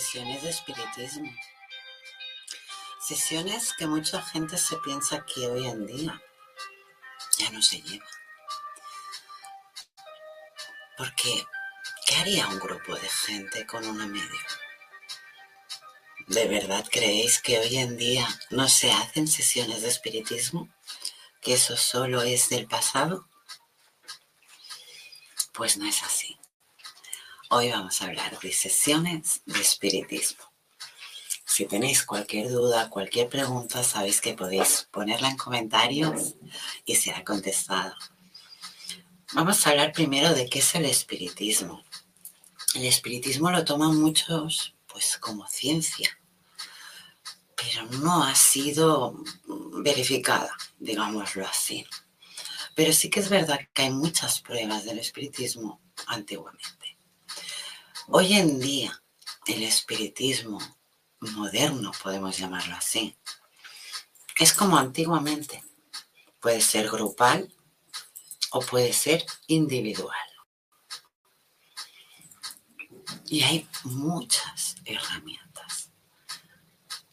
Sesiones de espiritismo. Sesiones que mucha gente se piensa que hoy en día ya no se lleva. Porque, ¿qué haría un grupo de gente con una medium? ¿De verdad creéis que hoy en día no se hacen sesiones de espiritismo? ¿Que eso solo es del pasado? Pues no es así. Hoy vamos a hablar de sesiones de espiritismo. Si tenéis cualquier duda, cualquier pregunta, sabéis que podéis ponerla en comentarios y será contestada. Vamos a hablar primero de qué es el espiritismo. El espiritismo lo toman muchos pues como ciencia, pero no ha sido verificada, digámoslo así. Pero sí que es verdad que hay muchas pruebas del espiritismo antiguamente. Hoy en día, el espiritismo moderno, podemos llamarlo así, es como antiguamente. Puede ser grupal o puede ser individual. Y hay muchas herramientas.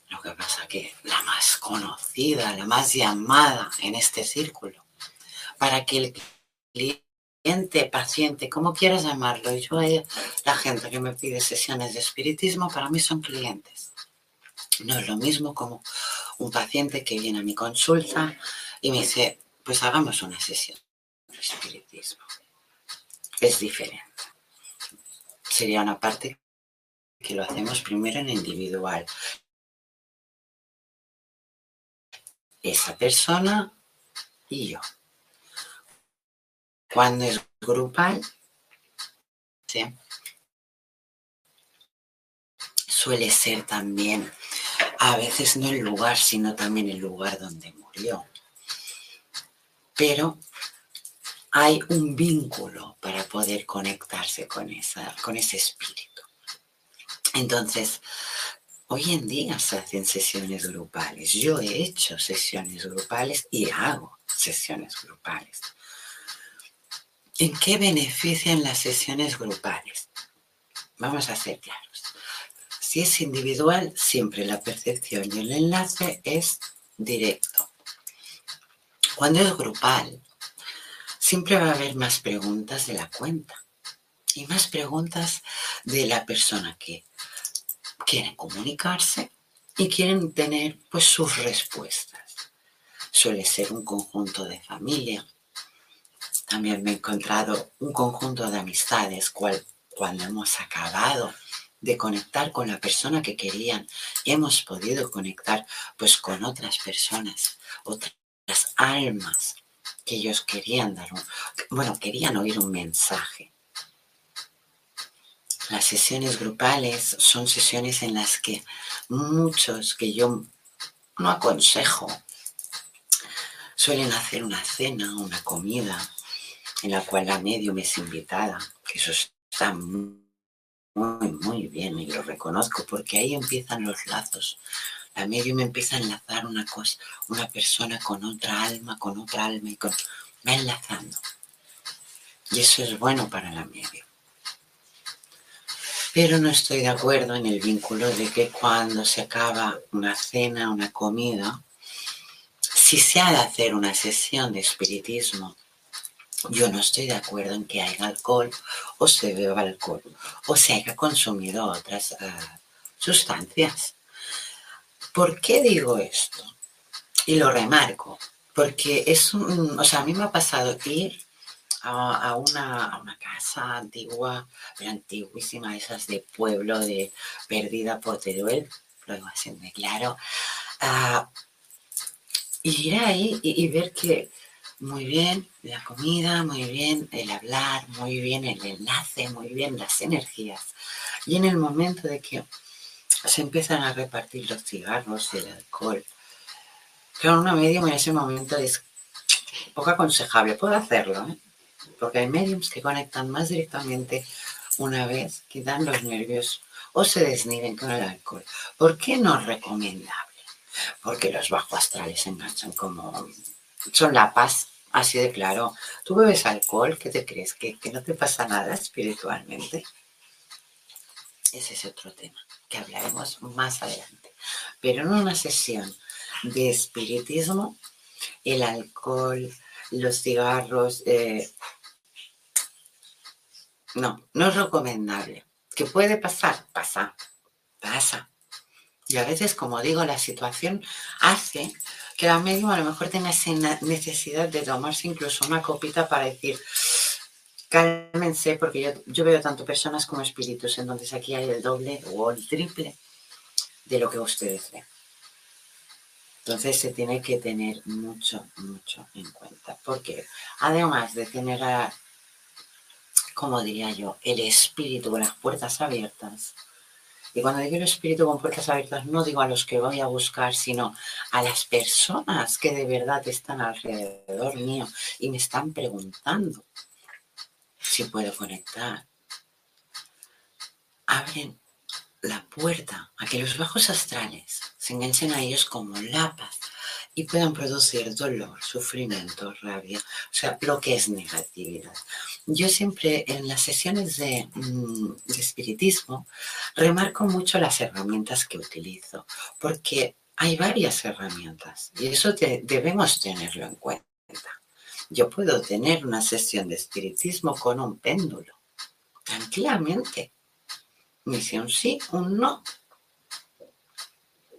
Lo que pasa que la más conocida, la más llamada en este círculo, para que el cliente, paciente, como quieras llamarlo, y yo la gente que me pide sesiones de espiritismo, para mí son clientes. No es lo mismo como un paciente que viene a mi consulta y me dice, pues hagamos una sesión de espiritismo. Es diferente sería una parte que lo hacemos primero en individual. Esa persona y yo. Cuando es grupal, suele ser también, a veces no el lugar, sino también el lugar donde murió. Pero hay un vínculo para poder conectarse con, esa, con ese espíritu. Entonces, hoy en día se hacen sesiones grupales. Yo he hecho sesiones grupales y hago sesiones grupales. ¿En qué benefician las sesiones grupales? Vamos a ser claros. Si es individual, siempre la percepción y el enlace es directo. Cuando es grupal, siempre va a haber más preguntas de la cuenta y más preguntas de la persona que quieren comunicarse y quieren tener pues sus respuestas. Suele ser un conjunto de familia. También me he encontrado un conjunto de amistades cual, cuando hemos acabado de conectar con la persona que querían, hemos podido conectar pues con otras personas, otras almas que ellos querían dar, un, bueno, querían oír un mensaje. Las sesiones grupales son sesiones en las que muchos que yo no aconsejo suelen hacer una cena, una comida, en la cual la medium es invitada, que eso está muy, muy bien y lo reconozco porque ahí empiezan los lazos. La medium empieza a enlazar una cosa, una persona con otra alma, con otra alma y con, va enlazando. Y eso es bueno para la medium. Pero no estoy de acuerdo en el vínculo de que cuando se acaba una cena, una comida, si se ha de hacer una sesión de espiritismo, yo no estoy de acuerdo en que haya alcohol o se beba alcohol o se haya consumido otras uh, sustancias. ¿Por qué digo esto? Y lo remarco, porque es un, o sea, a mí me ha pasado ir a, una, casa antigua, antiguísima, esas de pueblo, de perdida por Teruel, lo así claro, uh, ir ahí y, y, ver que muy bien la comida, muy bien el hablar, muy bien el enlace, muy bien las energías. Y en el momento de que se empiezan a repartir los cigarros y el alcohol, claro, una medium en ese momento es poco aconsejable, puedo hacerlo, ¿eh? porque hay mediums que conectan más directamente una vez, quitan los nervios o se desniven con el alcohol. ¿Por qué no es recomendable? Porque los bajo astrales enganchan como... Son la paz, así de claro. Tú bebes alcohol, ¿qué te crees? ¿Que, que no te pasa nada espiritualmente? Ese es otro tema que hablaremos más adelante. Pero en una sesión de espiritismo, el alcohol, los cigarros, eh, no, no es recomendable. ¿Qué puede pasar? Pasa, pasa. Y a veces, como digo, la situación hace que la médium a lo mejor tenga esa necesidad de tomarse incluso una copita para decir, cálmense, porque yo, yo veo tanto personas como espíritus, entonces aquí hay el doble o el triple de lo que ustedes ven. Entonces se tiene que tener mucho, mucho en cuenta, porque además de tener a, como diría yo, el espíritu con las puertas abiertas. Y cuando digo el espíritu con puertas abiertas, no digo a los que voy a buscar, sino a las personas que de verdad están alrededor mío y me están preguntando si puedo conectar. Abren la puerta a que los bajos astrales se enganchen a ellos como la paz y puedan producir dolor, sufrimiento, rabia, o sea, lo que es negatividad. Yo siempre en las sesiones de, mm, de espiritismo remarco mucho las herramientas que utilizo, porque hay varias herramientas y eso debemos tenerlo en cuenta. Yo puedo tener una sesión de espiritismo con un péndulo, tranquilamente. Misión sí, un no.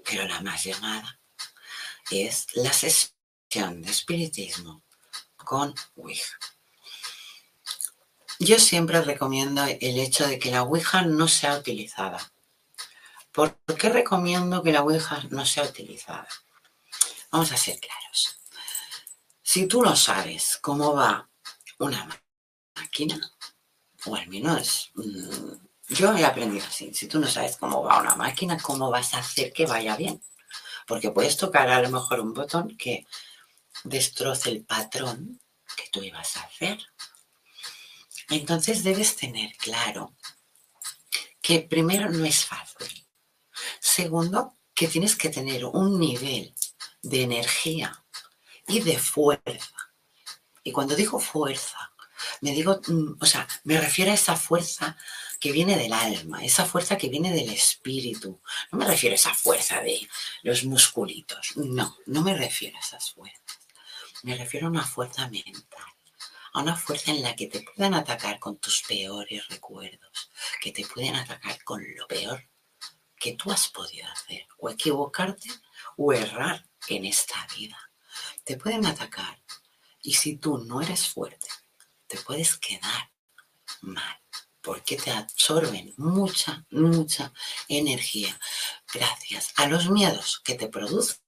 Pero la más llamada es la sesión de espiritismo con Ouija. Yo siempre recomiendo el hecho de que la Ouija no sea utilizada. ¿Por qué recomiendo que la Ouija no sea utilizada? Vamos a ser claros. Si tú no sabes cómo va una máquina, o al menos mm, yo he aprendido así, si tú no sabes cómo va una máquina, ¿cómo vas a hacer que vaya bien? Porque puedes tocar a lo mejor un botón que destroce el patrón que tú ibas a hacer. Entonces debes tener claro que primero no es fácil. Segundo, que tienes que tener un nivel de energía y de fuerza. Y cuando digo fuerza, Me digo, mm, o sea, me refiero a esa fuerza que viene del alma, esa fuerza que viene del espíritu. No me refiero a esa fuerza de los musculitos. No, no me refiero a esas fuerzas. Me refiero a una fuerza mental, a una fuerza en la que te puedan atacar con tus peores recuerdos, que te pueden atacar con lo peor que tú has podido hacer, o equivocarte o errar en esta vida. Te pueden atacar y si tú no eres fuerte, te puedes quedar mal porque te absorben mucha, mucha energía gracias a los miedos que te producen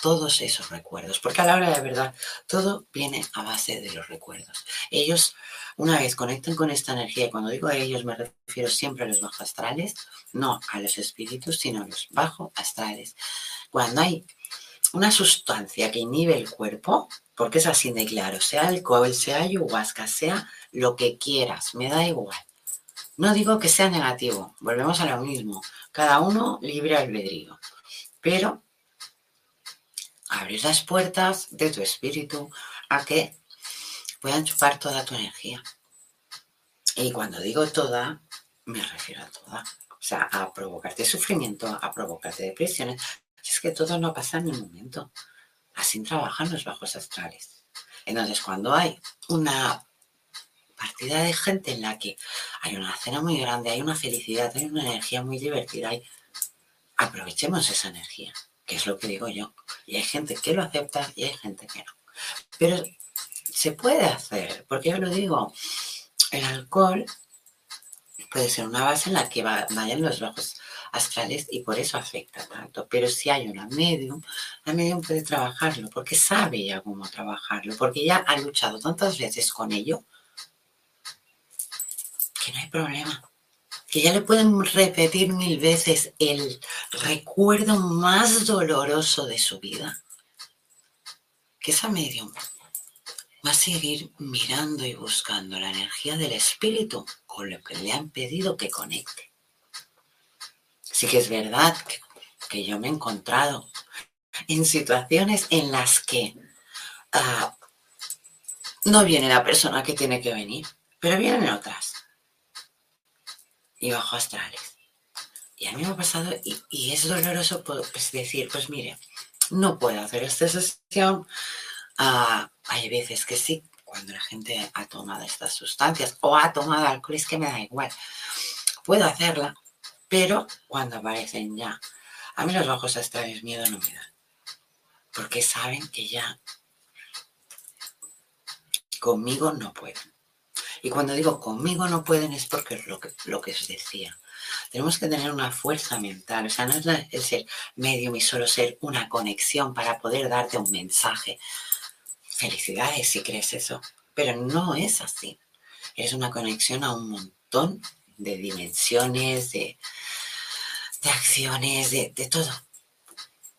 todos esos recuerdos. Porque a la hora de verdad, todo viene a base de los recuerdos. Ellos, una vez conectan con esta energía, cuando digo a ellos me refiero siempre a los bajos astrales, no a los espíritus, sino a los bajos astrales. Cuando hay una sustancia que inhibe el cuerpo, porque es así de claro, sea alcohol, sea ayahuasca, sea lo que quieras, me da igual. No digo que sea negativo, volvemos a lo mismo, cada uno libre albedrío, pero abrir las puertas de tu espíritu a que puedan chupar toda tu energía. Y cuando digo toda, me refiero a toda. O sea, a provocarte sufrimiento, a provocarte depresiones. Es que todo no pasa en un momento. Así trabajan los bajos astrales. Entonces, cuando hay una partida de gente en la que hay una cena muy grande, hay una felicidad, hay una energía muy divertida, aprovechemos esa energía, que es lo que digo yo. Y hay gente que lo acepta y hay gente que no. Pero se puede hacer, porque yo lo digo, el alcohol puede ser una base en la que vayan los bajos astrales y por eso afecta tanto. Pero si hay una medium, la medium puede trabajarlo porque sabe ya cómo trabajarlo, porque ya ha luchado tantas veces con ello que no hay problema. Que ya le pueden repetir mil veces el recuerdo más doloroso de su vida. Que esa medium va a seguir mirando y buscando la energía del espíritu con lo que le han pedido que conecte. Sí que es verdad que, yo me he encontrado en situaciones en las que ah, no viene la persona que tiene que venir, pero vienen otras. Y bajo astrales. Y a mí me ha pasado, y, es doloroso pues, decir, pues mire, no puedo hacer esta sesión. Ah, hay veces que sí, cuando la gente ha tomado estas sustancias o ha tomado alcohol, es que me da igual. Puedo hacerla, pero cuando aparecen ya, a mí los bajos astrales miedo no me dan. Porque saben que ya conmigo no pueden. Y cuando digo conmigo no pueden es porque es lo que, lo que os decía. Tenemos que tener una fuerza mental. O sea, no es el ser medio y solo ser una conexión para poder darte un mensaje. Felicidades si crees eso. Pero no es así. Es una conexión a un montón de dimensiones, de, acciones, de, todo,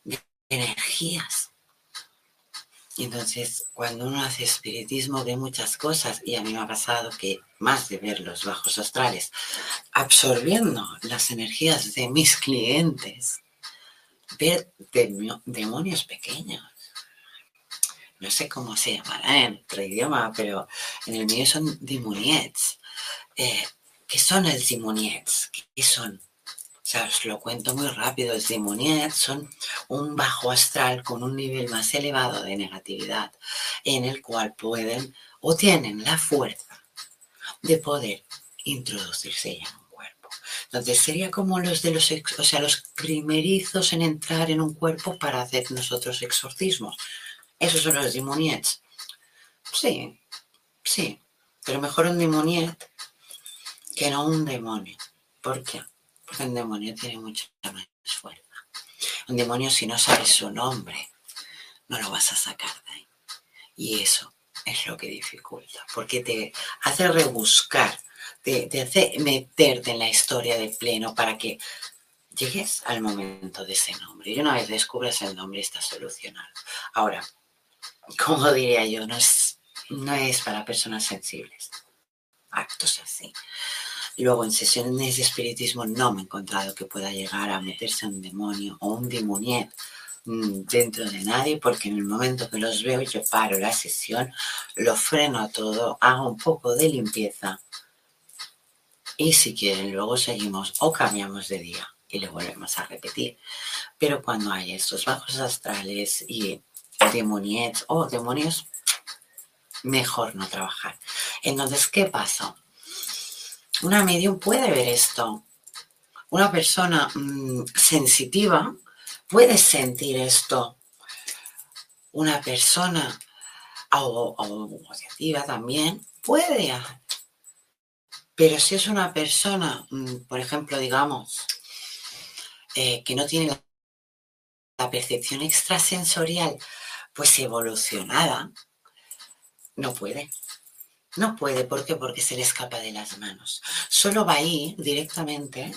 de energías. Entonces, cuando uno hace espiritismo, ve muchas cosas, y a mí me ha pasado que más de ver los bajos astrales, absorbiendo las energías de mis clientes, ver demonios pequeños. No sé cómo se llamará en otro idioma, pero en el mío son demoniets. Eh, ¿Qué son el Simoniets? ¿Qué son? O sea, os lo cuento muy rápido. El Simoniets son un bajo astral con un nivel más elevado de negatividad en el cual pueden o tienen la fuerza de poder introducirse ya en un cuerpo. Entonces sería como los de los, o sea, los primerizos en entrar en un cuerpo para hacer nosotros exorcismos. Esos son los demoniets. Sí, sí, pero mejor un demoniet que no un demonio. ¿Por qué? Porque un demonio tiene mucha más fuerza. Un demonio, si no sabes su nombre, no lo vas a sacar de ahí. Y eso es lo que dificulta, porque te hace rebuscar, te, te hace meterte en la historia de pleno para que llegues al momento de ese nombre. Y una vez descubres el nombre, está solucionado. Ahora, como diría yo, no es, no es para personas sensibles. Actos así. Luego, en sesiones de espiritismo no me he encontrado que pueda llegar a meterse un demonio o un demoniet mm, dentro de nadie, porque en el momento que los veo yo paro la sesión, lo freno todo, hago un poco de limpieza y si quieren luego seguimos o cambiamos de día y le volvemos a repetir. Pero cuando hay estos bajos astrales y demoniets o demonios, mejor no trabajar. Entonces, ¿qué pasa? Una medium puede ver esto. Una persona mm, sensitiva puede sentir esto. Una persona o, o también puede. Pero si es una persona, mm, por ejemplo, digamos, eh, que no tiene la percepción extrasensorial pues evolucionada, no puede. No puede, ¿por qué? Porque se le escapa de las manos. Solo va a ir directamente,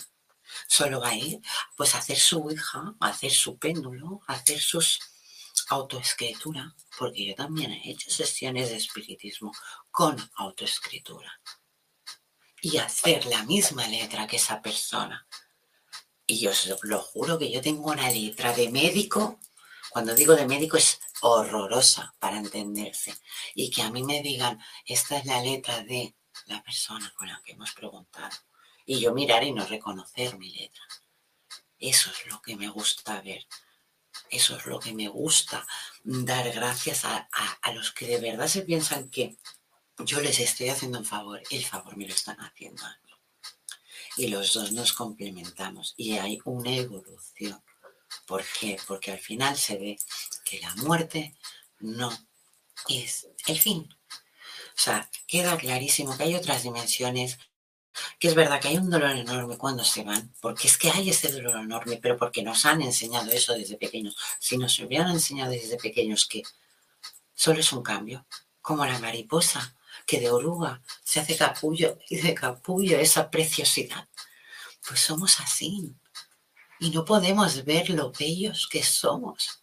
solo va a ir, pues a hacer su hija, a hacer su péndulo, a hacer sus autoescritura, porque yo también he hecho sesiones de espiritismo con autoescritura. Y hacer la misma letra que esa persona. Y os lo juro que yo tengo una letra de médico cuando digo de médico es horrorosa para entenderse. Y que a mí me digan, esta es la letra de la persona con la que hemos preguntado. Y yo mirar y no reconocer mi letra. Eso es lo que me gusta ver. Eso es lo que me gusta dar gracias a, los que de verdad se piensan que yo les estoy haciendo un favor. El favor me lo están haciendo a. Y los dos nos complementamos y hay una evolución. ¿Por qué? Porque al final se ve que la muerte no es el fin. O sea, queda clarísimo que hay otras dimensiones, que es verdad que hay un dolor enorme cuando se van, porque es que hay ese dolor enorme, pero porque nos han enseñado eso desde pequeños. Si nos hubieran enseñado desde pequeños que solo es un cambio, como la mariposa, que de oruga se hace capullo y de capullo esa preciosidad, pues somos así y no podemos ver lo bellos que somos.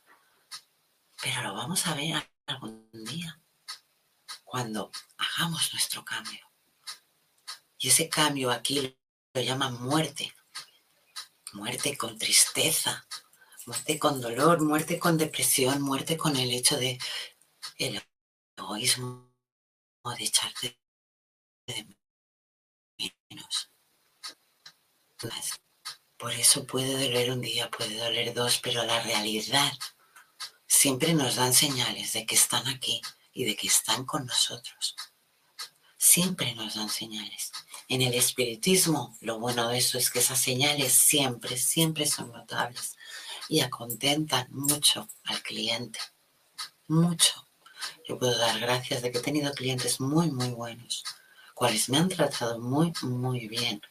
Pero lo vamos a ver algún día, cuando hagamos nuestro cambio. Y ese cambio aquí lo llaman muerte. Muerte con tristeza, muerte con dolor, muerte con depresión, muerte con el hecho de el egoísmo, de echarte de menos. Por eso puede doler un día, puede doler dos, pero la realidad siempre nos dan señales de que están aquí y de que están con nosotros. Siempre nos dan señales. En el espiritismo, lo bueno de eso es que esas señales siempre, siempre son notables y acontentan mucho al cliente. Mucho. Yo puedo dar gracias de que he tenido clientes muy, muy buenos, cuales me han tratado muy, muy bien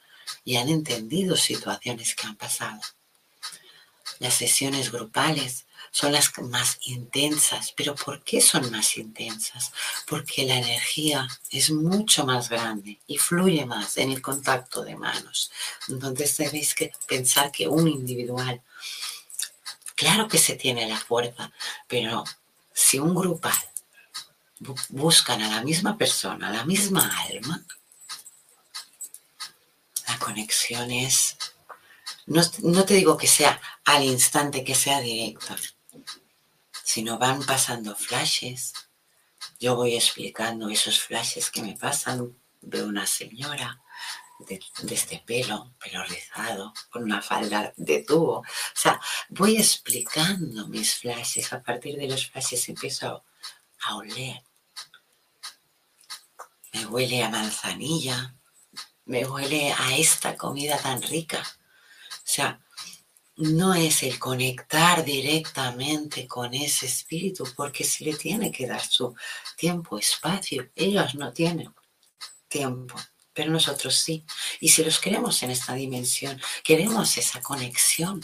y han entendido situaciones que han pasado. Las sesiones grupales son las más intensas, pero ¿por qué son más intensas? Porque la energía es mucho más grande y fluye más en el contacto de manos. Entonces debéis que pensar que un individual, claro que se tiene la fuerza, pero si un grupal buscan a la misma persona, a la misma alma, la conexión es, no, te digo que sea al instante, que sea directa, sino van pasando flashes. Yo voy explicando esos flashes que me pasan. Veo una señora de, este pelo, pelo rizado, con una falda de tubo. O sea, voy explicando mis flashes. A partir de los flashes empiezo a oler. Me huele a manzanilla, me huele a esta comida tan rica. O sea, no es el conectar directamente con ese espíritu, porque se le tiene que dar su tiempo, espacio. Ellos no tienen tiempo, pero nosotros sí. Y si los queremos en esta dimensión, queremos esa conexión,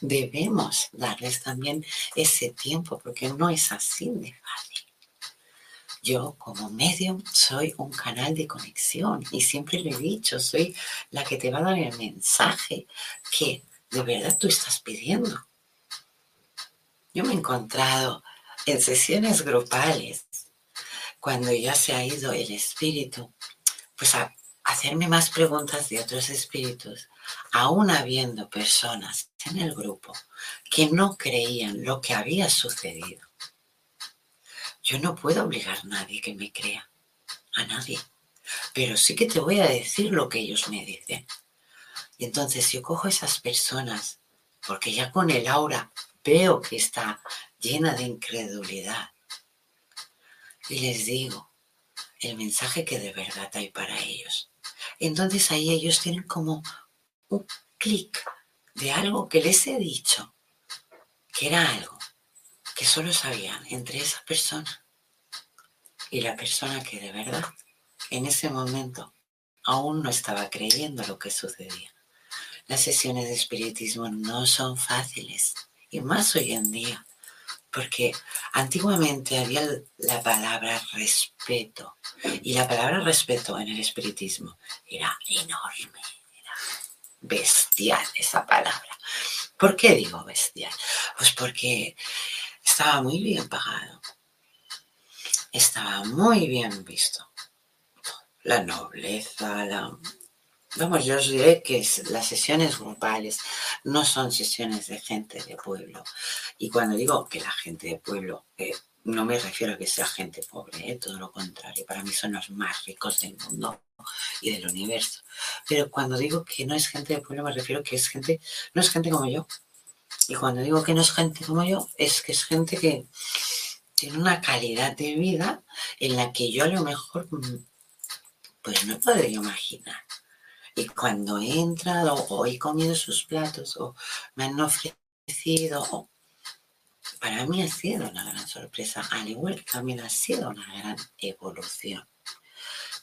debemos darles también ese tiempo, porque no es así de fácil. Yo como medium soy un canal de conexión y siempre lo he dicho, soy la que te va a dar el mensaje que de verdad tú estás pidiendo. Yo me he encontrado en sesiones grupales, cuando ya se ha ido el espíritu, pues a, hacerme más preguntas de otros espíritus, aún habiendo personas en el grupo que no creían lo que había sucedido. Yo no puedo obligar a nadie que me crea, a nadie, pero sí que te voy a decir lo que ellos me dicen. Y entonces yo cojo esas personas, porque ya con el aura veo que está llena de incredulidad, y les digo el mensaje que de verdad hay para ellos. Entonces ahí ellos tienen como un clic de algo que les he dicho, que era algo que solo sabían entre esa persona y la persona que de verdad en ese momento aún no estaba creyendo lo que sucedía. Las sesiones de espiritismo no son fáciles, y más hoy en día, porque antiguamente había la palabra respeto, y la palabra respeto en el espiritismo era enorme, era bestial esa palabra. ¿Por qué digo bestial? Pues porque estaba muy bien pagado, estaba muy bien visto. La nobleza, la Vamos, yo os diré que las sesiones grupales no son sesiones de gente de pueblo. Y cuando digo que la gente de pueblo, eh, no me refiero a que sea gente pobre, eh, todo lo contrario. Para mí son los más ricos del mundo y del universo. Pero cuando digo que no es gente de pueblo, me refiero a que es gente, no es gente como yo. Y cuando digo que no es gente como yo, es que es gente que tiene una calidad de vida en la que yo a lo mejor mm, pues no podría imaginar. Y cuando he entrado o he comido sus platos o me han ofrecido, para mí ha sido una gran sorpresa, al igual que también ha sido una gran evolución.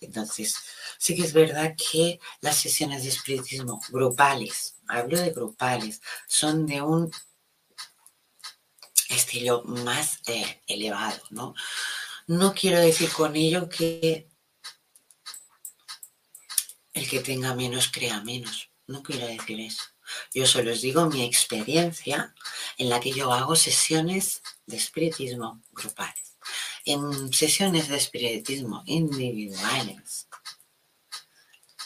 Entonces, sí que es verdad que las sesiones de espiritismo grupales, hablo de grupales, son de un estilo más eh, elevado, ¿no? No quiero decir con ello que el que tenga menos crea menos. No quiero decir eso. Yo solo os digo mi experiencia en la que yo hago sesiones de espiritismo grupales. En sesiones de espiritismo individuales,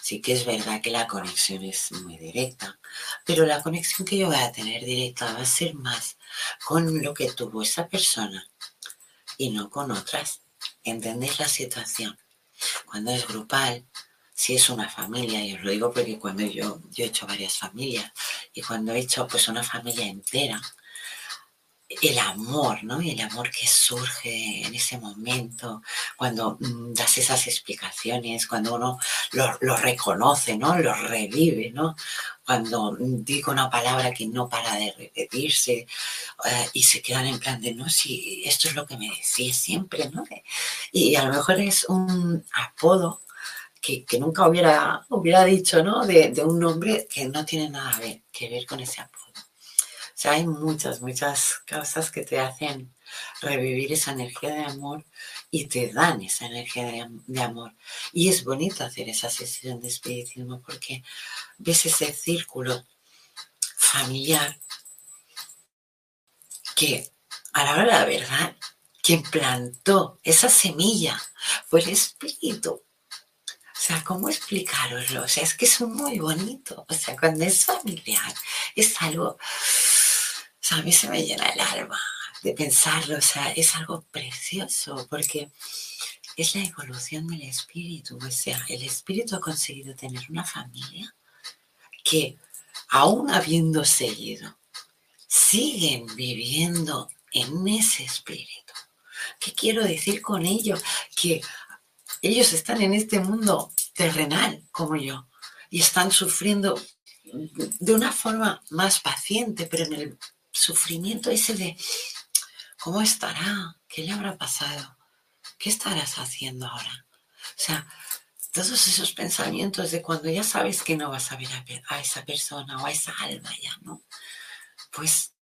sí que es verdad que la conexión es muy directa, pero la conexión que yo voy a tener directa va a ser más con lo que tuvo esa persona y no con otras. ¿Entendéis la situación? Cuando es grupal, si es una familia, y os lo digo porque cuando yo, yo he hecho varias familias, y cuando he hecho pues una familia entera, el amor, ¿no? El amor que surge en ese momento, cuando mm, das esas explicaciones, cuando uno lo, reconoce, ¿no? Lo revive, ¿no? Cuando digo una palabra que no para de repetirse eh, y se quedan en plan de, no, si esto es lo que me decís siempre, ¿no? Y a lo mejor es un apodo que, nunca hubiera, hubiera dicho, ¿no? De, un nombre que no tiene nada que ver con ese apodo. O sea, hay muchas, muchas causas que te hacen revivir esa energía de amor y te dan esa energía de, de, amor. Y es bonito hacer esa sesión de espiritismo porque ves ese círculo familiar que a la hora de la verdad, quien plantó esa semilla fue el espíritu o sea, ¿cómo explicaroslo? O sea, es que es muy bonito. O sea, cuando es familiar, es algo, sea, a mí se me llena el alma de pensarlo. O sea, es algo precioso porque es la evolución del espíritu. O sea, el espíritu ha conseguido tener una familia que, aún habiendo seguido, siguen viviendo en ese espíritu. ¿Qué quiero decir con ello? Que ellos están en este mundo terrenal como yo y están sufriendo de una forma más paciente, pero en el sufrimiento ese de ¿cómo estará? ¿Qué le habrá pasado? ¿Qué estarás haciendo ahora? O sea, todos esos pensamientos de cuando ya sabes que no vas a ver a, esa persona o a esa alma ya, ¿no? Pues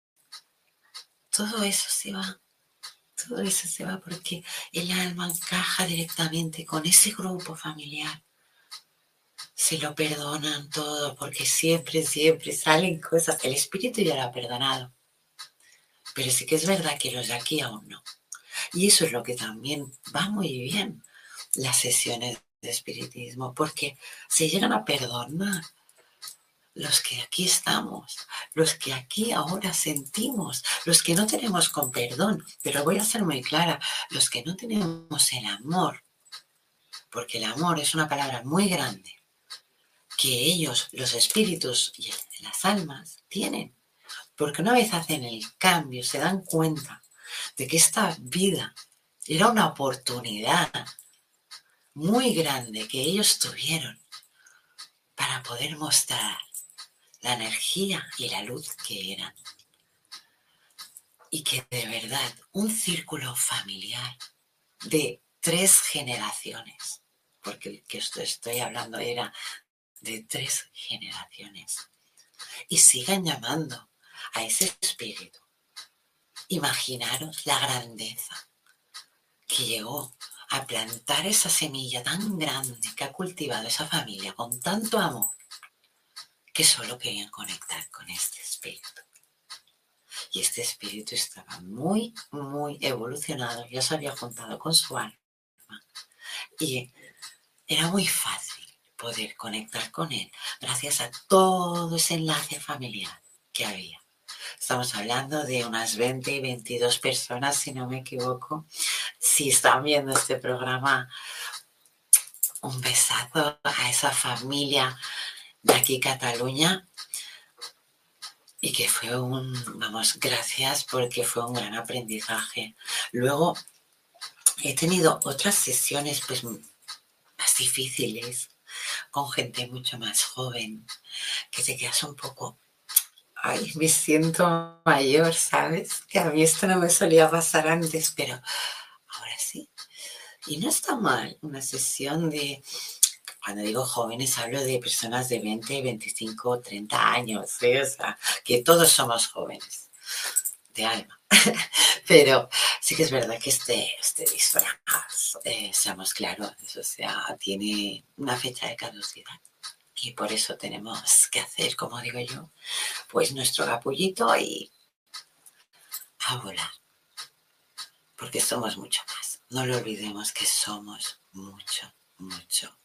todo eso se va todo eso se va porque el alma encaja directamente con ese grupo familiar. Se lo perdonan todo porque siempre, siempre salen cosas. El espíritu ya lo ha perdonado. Pero sí que es verdad que los de aquí aún no. Y eso es lo que también va muy bien las sesiones de espiritismo, porque se llegan a perdonar los que aquí estamos, los que aquí ahora sentimos, los que no tenemos con perdón, pero voy a ser muy clara, los que no tenemos el amor, porque el amor es una palabra muy grande, que ellos, los espíritus y las almas, tienen. Porque una vez hacen el cambio, se dan cuenta de que esta vida era una oportunidad muy grande que ellos tuvieron para poder mostrar la energía y la luz que eran. Y que de verdad un círculo familiar de tres generaciones, porque el que estoy hablando era de tres generaciones, y sigan llamando a ese espíritu. Imaginaros la grandeza que llegó a plantar esa semilla tan grande que ha cultivado esa familia con tanto amor que solo querían conectar con este espíritu. Y este espíritu estaba muy, muy evolucionado, ya se había juntado con su alma. Y era muy fácil poder conectar con él gracias a todo ese enlace familiar que había. Estamos hablando de unas 20 y 22 personas, si no me equivoco. Si están viendo este programa, un besazo a esa familia de aquí Cataluña y que fue un, vamos, gracias porque fue un gran aprendizaje. Luego he tenido otras sesiones pues más difíciles con gente mucho más joven que te quedas un poco, ay, me siento mayor, ¿sabes? Que a mí esto no me solía pasar antes, pero ahora sí. Y no está mal una sesión de cuando digo jóvenes hablo de personas de 20, 25, 30 años, ¿sí? o sea, que todos somos jóvenes de alma. Pero sí que es verdad que este, este disfraz, eh, seamos claros, o sea, tiene una fecha de caducidad. Y por eso tenemos que hacer, como digo yo, pues nuestro capullito y a volar. Porque somos mucho más. No lo olvidemos que somos mucho, mucho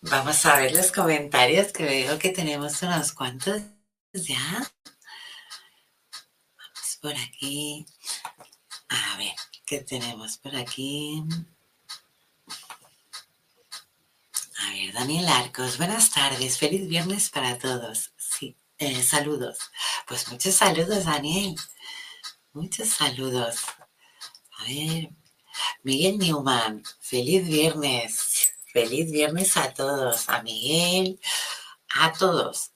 Vamos a ver los comentarios que veo que tenemos unos cuantos ya. Vamos por aquí. A ver, ¿qué tenemos por aquí? A ver, Daniel Arcos, buenas tardes, feliz viernes para todos. Sí, eh, saludos. Pues muchos saludos, Daniel. Muchos saludos. A ver, Miguel Newman, feliz viernes. Feliz viernes a todos, a Miguel, a todos.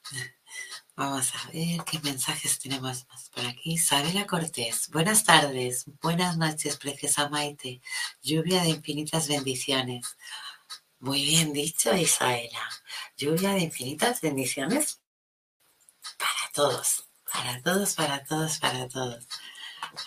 Vamos a ver qué mensajes tenemos más por aquí. Isabela Cortés, buenas tardes, buenas noches, preciosa Maite. Lluvia de infinitas bendiciones. Muy bien dicho, Isabela. Lluvia de infinitas bendiciones para todos, para todos, para todos, para todos.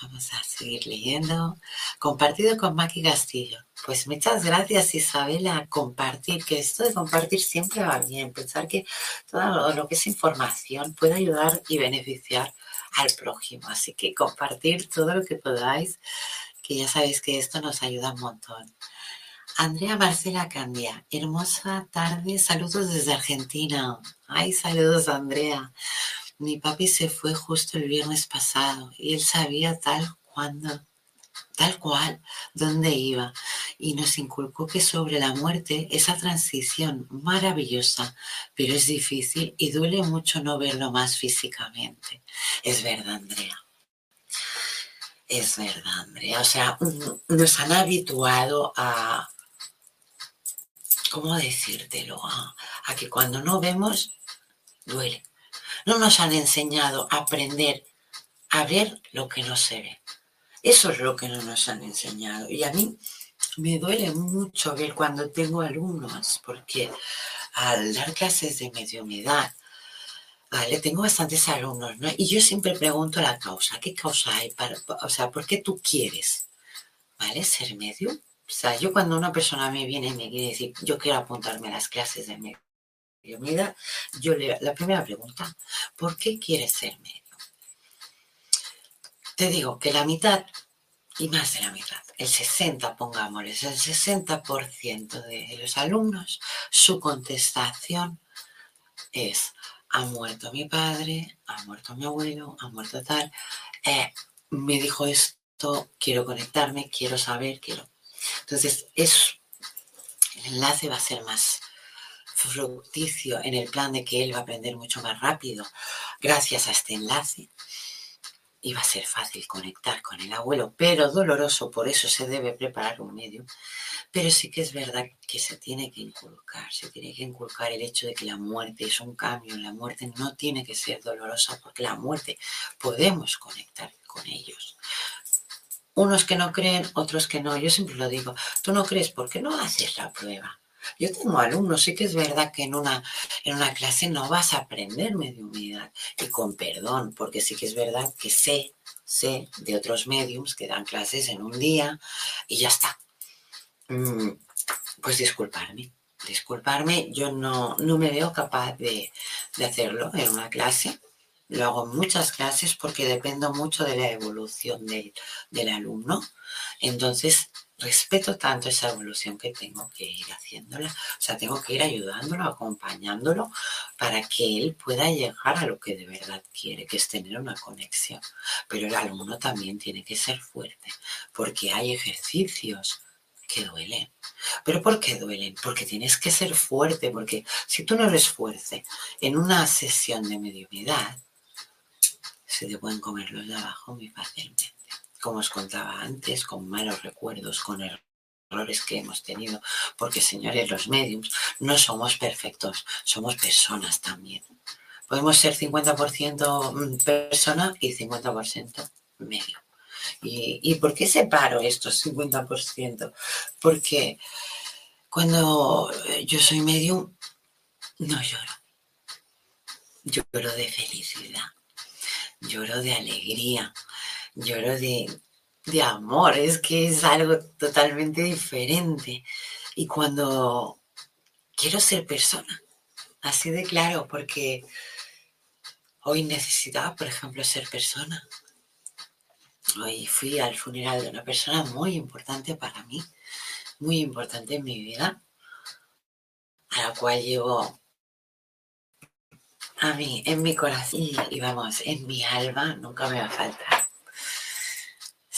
Vamos a seguir leyendo. Compartido con Maki Castillo. Pues muchas gracias Isabela. Compartir, que esto de compartir siempre va bien. Pensar que todo lo que es información puede ayudar y beneficiar al prójimo. Así que compartir todo lo que podáis, que ya sabéis que esto nos ayuda un montón. Andrea Marcela Candia, hermosa tarde, saludos desde Argentina. Ay, saludos Andrea. Mi papi se fue justo el viernes pasado y él sabía tal cuando, tal cual, dónde iba y nos inculcó que sobre la muerte, esa transición maravillosa, pero es difícil y duele mucho no verlo más físicamente. Es verdad, Andrea. Es verdad, Andrea. O sea, nos han habituado a, ¿cómo decírtelo? a que cuando no vemos, duele. No nos han enseñado a aprender a ver lo que no se ve. Eso es lo que no nos han enseñado. Y a mí me duele mucho ver cuando tengo alumnos, porque al dar clases de mediunidad, ¿vale? Tengo bastantes alumnos, ¿no? Y yo siempre pregunto la causa. ¿Qué causa hay? Para, o sea, ¿por qué tú quieres, ¿vale? Ser medio. O sea, yo cuando una persona me viene y me quiere decir, yo quiero apuntarme a las clases de medio, Mira, yo le, la primera pregunta, ¿por qué quieres ser medio? Te digo que la mitad y más de la mitad, el 60, pongámosles, el 60% de los alumnos, su contestación es, ha muerto mi padre, ha muerto mi abuelo, ha muerto tal, eh, me dijo esto, quiero conectarme, quiero saber, quiero. Entonces, es, el enlace va a ser más fructicio en el plan de que él va a aprender mucho más rápido gracias a este enlace iba a ser fácil conectar con el abuelo, pero doloroso, por eso se debe preparar un medio. Pero sí que es verdad que se tiene que inculcar, se tiene que inculcar el hecho de que la muerte es un cambio, la muerte no tiene que ser dolorosa, porque la muerte podemos conectar con ellos. Unos que no creen, otros que no. Yo siempre lo digo, tú no crees, ¿por qué no haces la prueba? Yo tengo alumnos, sí que es verdad que en una, en una clase no vas a aprender mediumidad y con perdón, porque sí que es verdad que sé, sé de otros mediums que dan clases en un día y ya está. Mm, pues disculparme, disculparme, yo no, no me veo capaz de, de hacerlo en una clase. Lo hago en muchas clases porque dependo mucho de la evolución del, del alumno. Entonces, respeto tanto esa evolución que tengo que ir haciéndola, o sea, tengo que ir ayudándolo, acompañándolo para que él pueda llegar a lo que de verdad quiere, que es tener una conexión. Pero el alumno también tiene que ser fuerte, porque hay ejercicios que duelen. ¿Pero por qué duelen? Porque tienes que ser fuerte, porque si tú no eres fuerte en una sesión de mediunidad, se pueden comer los de abajo muy fácilmente como os contaba antes, con malos recuerdos, con errores que hemos tenido, porque señores, los mediums no somos perfectos, somos personas también. Podemos ser 50% mm, persona y 50% medio. ¿Y, ¿Y por qué separo estos 50%? Porque cuando yo soy medium, no lloro. Lloro de felicidad, lloro de alegría, lloro de, de amor, es que es algo totalmente diferente. Y cuando quiero ser persona, así de claro, porque hoy necesitaba, por ejemplo, ser persona. Hoy fui al funeral de una persona muy importante para mí, muy importante en mi vida, a la cual llevo a mí, en mi corazón y vamos, en mi alma, nunca me va a faltar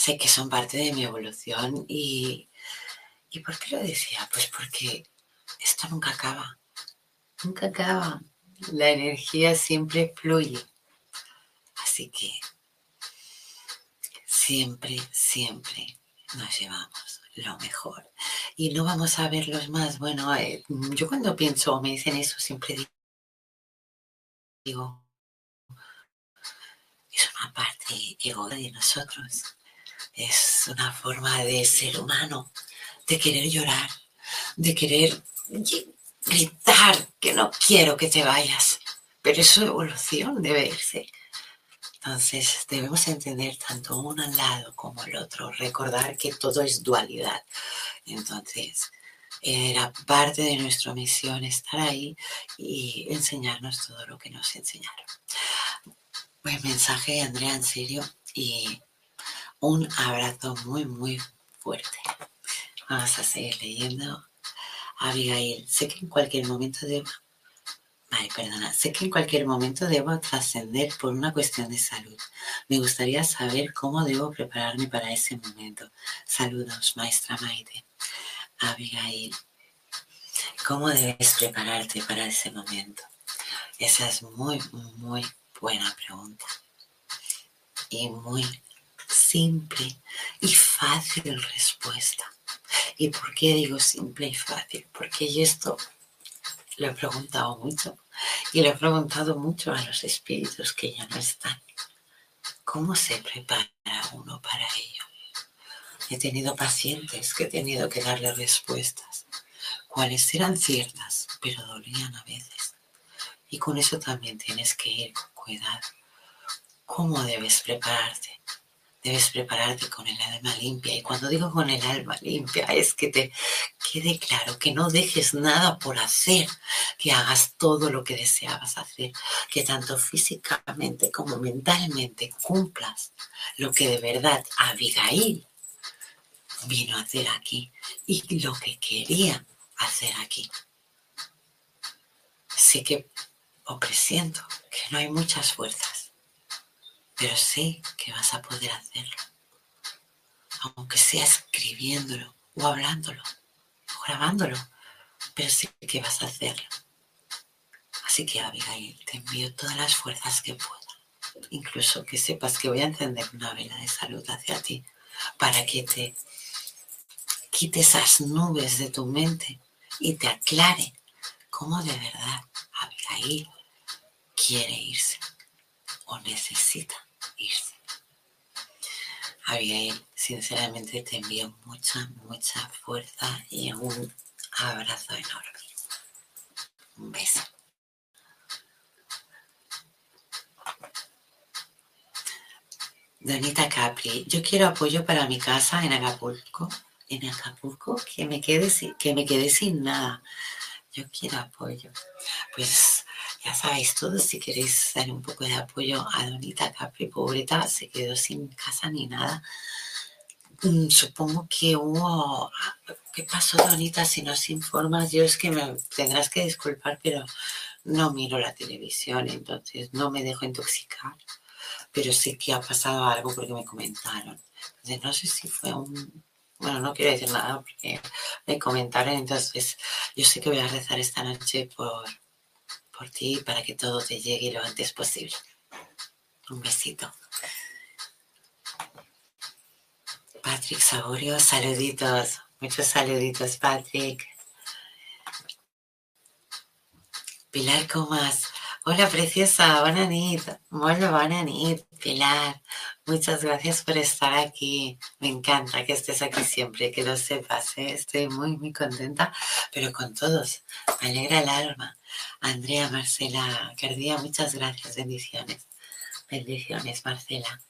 sé que son parte de mi evolución y, ¿y por qué lo decía? Pues porque esto nunca acaba, nunca acaba. La energía siempre fluye. Así que siempre, siempre nos llevamos lo mejor. Y no vamos a ver los más. Bueno, eh, yo cuando pienso o me dicen eso, siempre digo, es una parte ego de nosotros es una forma de ser humano, de querer llorar, de querer gritar que no quiero que te vayas, pero es su evolución debe irse. Entonces debemos entender tanto al lado como el otro, recordar que todo es dualidad. Entonces era parte de nuestra misión estar ahí y enseñarnos todo lo que nos enseñaron. Buen mensaje, Andrea, en serio. Y un abrazo muy, muy fuerte. Vamos a seguir leyendo. Abigail, sé que en cualquier momento debo... Vale, perdona. Sé que en cualquier momento debo trascender por una cuestión de salud. Me gustaría saber cómo debo prepararme para ese momento. Saludos, maestra Maite. Abigail, ¿cómo debes prepararte para ese momento? Esa es muy, muy buena pregunta. Y muy simple y fácil respuesta. ¿Y por qué digo simple y fácil? Porque yo esto lo he preguntado mucho y lo he preguntado mucho a los espíritus que ya no están. ¿Cómo se prepara uno para ello? He tenido pacientes que he tenido que darle respuestas, cuales eran ciertas, pero dolían a veces. Y con eso también tienes que ir con cuidado. ¿Cómo debes prepararte? Debes prepararte con el alma limpia. Y cuando digo con el alma limpia, es que te quede claro que no dejes nada por hacer, que hagas todo lo que deseabas hacer, que tanto físicamente como mentalmente cumplas lo que de verdad Abigail vino a hacer aquí y lo que quería hacer aquí. Sí que o que no hay muchas fuerzas, pero sé que vas a poder hacerlo, aunque sea escribiéndolo o hablándolo o grabándolo, pero sé que vas a hacerlo. Así que Abigail, te envío todas las fuerzas que pueda, incluso que sepas que voy a encender una vela de salud hacia ti para que te quite esas nubes de tu mente y te aclare cómo de verdad Abigail quiere irse o necesita irse. Abigail, sinceramente te envío mucha, mucha fuerza y un abrazo enorme. Un beso. Donita Capri, yo quiero apoyo para mi casa en Acapulco. En Acapulco, que me quede sin, que me quede sin nada. Yo quiero apoyo. Pues ya sabéis todos, si queréis dar un poco de apoyo a Donita Capri, pobreta, se quedó sin casa ni nada. Mm, supongo que hubo... ¿Qué pasó, Donita? Si nos informas, yo es que me tendrás que disculpar, pero no miro la televisión, entonces no me dejo intoxicar pero sé que ha pasado algo porque me comentaron. Entonces, no sé si fue un... Bueno, no quiero decir nada porque me comentaron, entonces yo sé que voy a rezar esta noche por, por ti para que todo te llegue lo antes posible. Un besito. Patrick Saborio, saluditos. Muchos saluditos, Patrick. Pilar Comas, Hola, preciosa, buena nit, muy buena nit, Pilar. Muchas gracias por estar aquí. Me encanta que estés aquí siempre, que lo sepas. ¿eh? Estoy muy, muy contenta, pero con todos. Me alegra el alma. Andrea, Marcela, Cardía, muchas gracias. Bendiciones. Bendiciones, Marcela.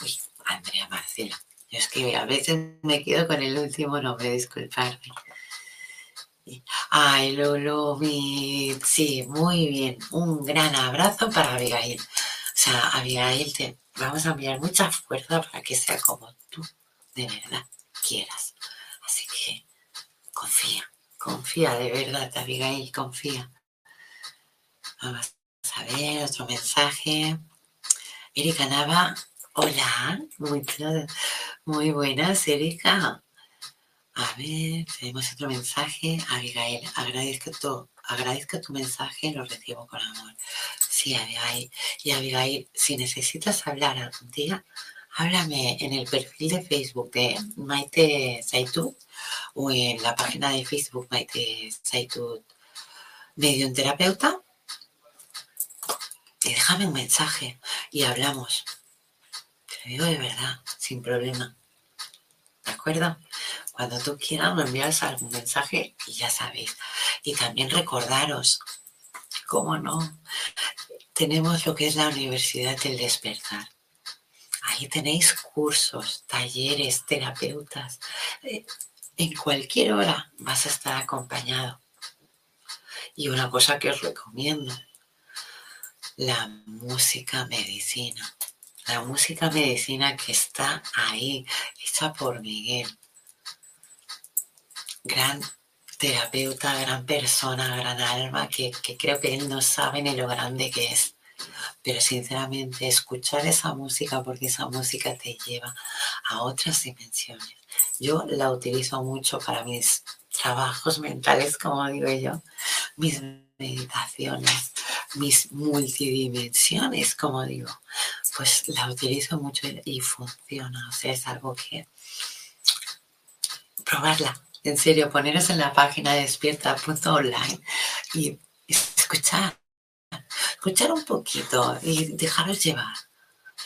Uy, Andrea, Marcela. Yo es que a veces me quedo con el último nombre, disculparme. Ay, Lolo, sí, muy bien. Un gran abrazo para Abigail. O sea, Abigail, te vamos a enviar mucha fuerza para que sea como tú de verdad quieras. Así que confía, confía de verdad, Abigail, confía. Vamos a ver otro mensaje. Erika Nava, hola, muy, muy buenas, Erika. A ver, tenemos otro mensaje. Abigail, agradezco tu, agradezco tu mensaje, lo recibo con amor. Sí, Abigail. Y Abigail, si necesitas hablar algún día, háblame en el perfil de Facebook de Maite Saitud o en la página de Facebook Maite Saitud Medium Terapeuta. Y déjame un mensaje y hablamos. Te lo digo de verdad, sin problema. ¿De acuerdo? Cuando tú quieras me envías algún mensaje y ya sabéis. Y también recordaros, cómo no, tenemos lo que es la Universidad del Despertar. Ahí tenéis cursos, talleres, terapeutas. Eh, en cualquier hora vas a estar acompañado. Y una cosa que os recomiendo, la música medicina. La música medicina que está ahí, hecha por Miguel gran terapeuta, gran persona, gran alma, que, creo que él no sabe ni lo grande que es. Pero sinceramente, escuchar esa música, porque esa música te lleva a otras dimensiones. Yo la utilizo mucho para mis trabajos mentales, como digo yo, mis meditaciones, mis multidimensiones, como digo, pues la utilizo mucho y funciona. O sea, es algo que probarla, en serio, poneros en la página de despierta.online y escuchar, escuchar un poquito y dejaros llevar.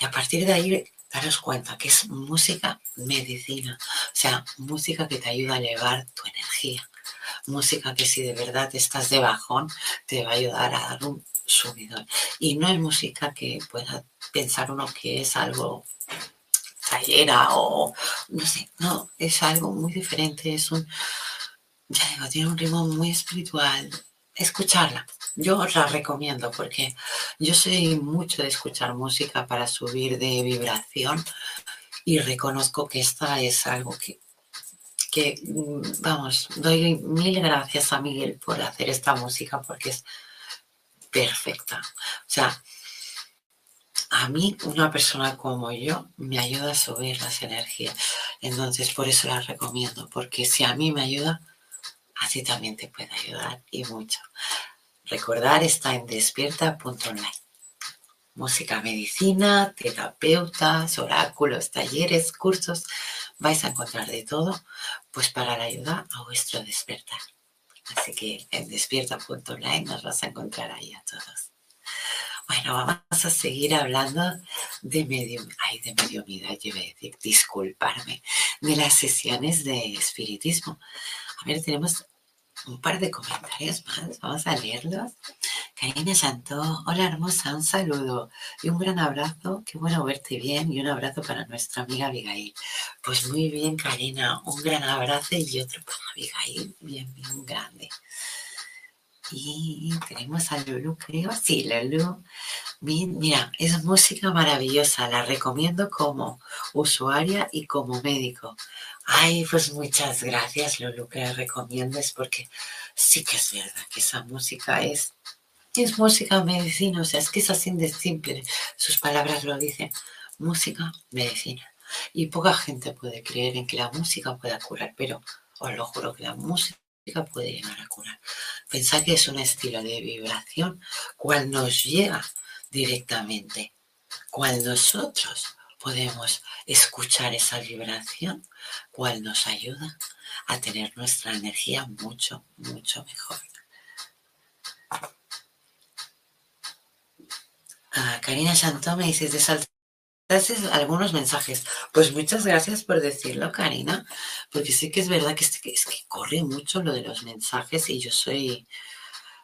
Y a partir de ahí daros cuenta que es música medicina, o sea, música que te ayuda a elevar tu energía, música que si de verdad estás de bajón te va a ayudar a dar un subidón. Y no es música que pueda pensar uno que es algo tallera o no sé, no, es algo muy diferente, es un, ya digo, tiene un ritmo muy espiritual. Escucharla, yo la recomiendo porque yo soy mucho de escuchar música para subir de vibración y reconozco que esta es algo que que, mm, vamos, doy mil gracias a Miguel por hacer esta música porque es perfecta. O sea, a mí, una persona como yo, me ayuda a subir las energías. Entonces, por eso la recomiendo, porque si a mí me ayuda, así también te puede ayudar y mucho. Recordar está en despierta.online. Música, medicina, terapeutas, oráculos, talleres, cursos. Vais a encontrar de todo, pues para la ayuda a vuestro despertar. Así que en despierta.online nos vas a encontrar ahí a todos. Bueno, vamos a seguir hablando de medio, ay, de mediumidad, yo iba a decir, disculparme, de las sesiones de espiritismo. A ver, tenemos un par de comentarios más, vamos a leerlos. Karina Santó, hola hermosa, un saludo y un gran abrazo, qué bueno verte bien y un abrazo para nuestra amiga Abigail. Pues muy bien, Karina, un gran abrazo y otro para Abigail, bien, bien grande. Y tenemos a Lulu, creo. Sí, Lulu. Mira, es música maravillosa. La recomiendo como usuaria y como médico. Ay, pues muchas gracias, Lulu, que la recomiendes porque sí que es verdad que esa música es, es música medicina. O sea, es que es así de simple. Sus palabras lo dicen. Música, medicina. Y poca gente puede creer en que la música pueda curar, pero os lo juro que la música puede llegar a curar. Pensad que es un estilo de vibración cual nos llega directamente, cual nosotros podemos escuchar esa vibración, cual nos ayuda a tener nuestra energía mucho, mucho mejor. Ah, Karina Chantó me dice, de Gracias algunos mensajes. Pues muchas gracias por decirlo, Karina, porque sí que es verdad que es, que, corre mucho lo de los mensajes y yo soy...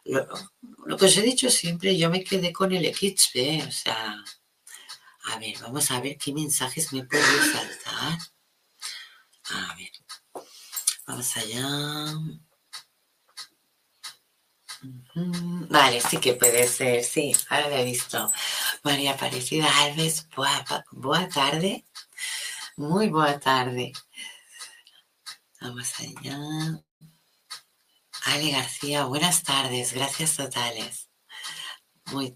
Lo, que os he dicho siempre, yo me quedé con el XP, o sea... A ver, vamos a ver qué mensajes me puedo saltar. A ver, vamos allá. Vale, sí que puede ser, sí, ahora lo he visto. María Aparecida Alves, buena tarde. Muy buena tarde. Vamos allá. Ale García, buenas tardes, gracias totales. Muy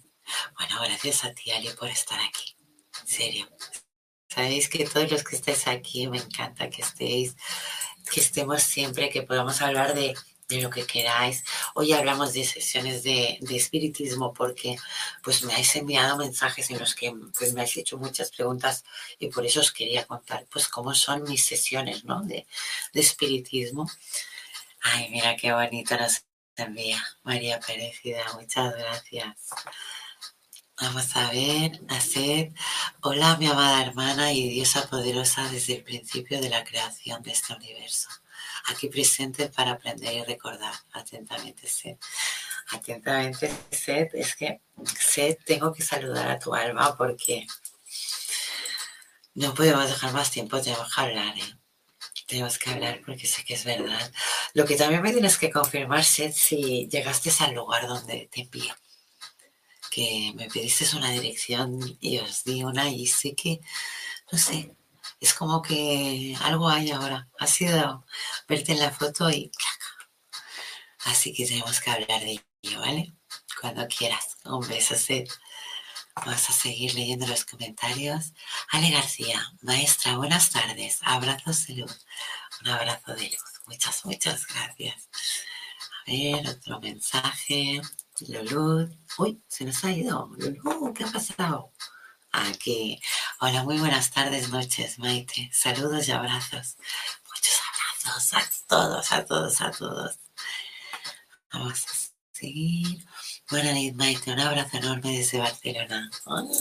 bueno, gracias a ti, Ale, por estar aquí. En serio. Sabéis que todos los que estáis aquí, me encanta que estéis, que estemos siempre, que podamos hablar de de lo que queráis. Hoy hablamos de sesiones de, espiritismo porque pues me habéis enviado mensajes en los que pues, me habéis hecho muchas preguntas y por eso os quería contar pues cómo son mis sesiones ¿no? de, de espiritismo. Ay, mira qué bonito nos envía María Perecida, muchas gracias. Vamos a ver, hacer. Hola, mi amada hermana y diosa poderosa desde el principio de la creación de este universo aquí presente para aprender y recordar. Atentamente, Seth. Atentamente, Seth. Es que, Seth, tengo que saludar a tu alma porque no podemos dejar más tiempo, tenemos que hablar, ¿eh? Tenemos que hablar porque sé que es verdad. Lo que también me tienes que confirmar, Seth, si llegaste al lugar donde te envío. Que me pediste una dirección y os di una y sé que, no sé, es como que algo hay ahora. Ha sido verte en la foto y Así que tenemos que hablar de ello, ¿vale? Cuando quieras. Un beso, Seth. Vamos a seguir leyendo los comentarios. Ale García, maestra, buenas tardes. Abrazos de luz. Un abrazo de luz. Muchas, muchas gracias. A ver, otro mensaje. Lulú. Uy, se nos ha ido. Lulú, ¿qué ha pasado? Aquí. Hola, muy buenas tardes, noches, Maite. Saludos y abrazos. Muchos abrazos a todos, a todos, a todos. Vamos a seguir. Buenas noches, Maite. Un abrazo enorme desde Barcelona.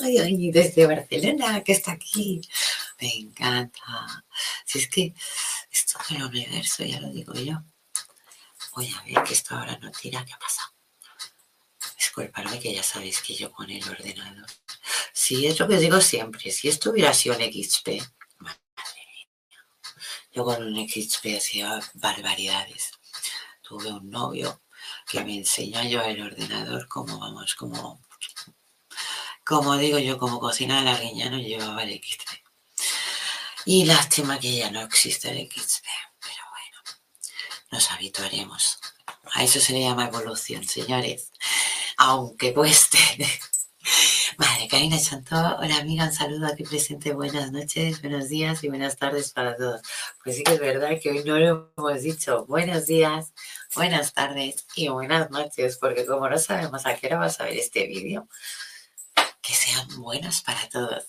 Ay, ay, desde Barcelona, que está aquí. Me encanta. Si es que esto del universo, ya lo digo yo. Voy a ver que esto ahora no tira. ¿Qué ha pasado? Disculpadme que ya sabéis que yo con el ordenador Sí, es lo que digo siempre. Si esto hubiera sido un XP, madre. Yo con un XP hacía barbaridades. Tuve un novio que me enseñó yo el ordenador como, vamos, como, como digo yo, como cocina de la guiña no llevaba el XP. Y lástima que ya no existe el XP, pero bueno. nos habituaremos. A eso se le llama evolución, señores. Aunque cueste. Vale, Karina Chantó, hola amiga, un saludo aquí presente, buenas noches, buenos días y buenas tardes para todos. Pues sí que es verdad que hoy no lo hemos dicho. Buenos días, buenas tardes y buenas noches, porque como no sabemos a qué hora vas a ver este vídeo, que sean buenos para todos.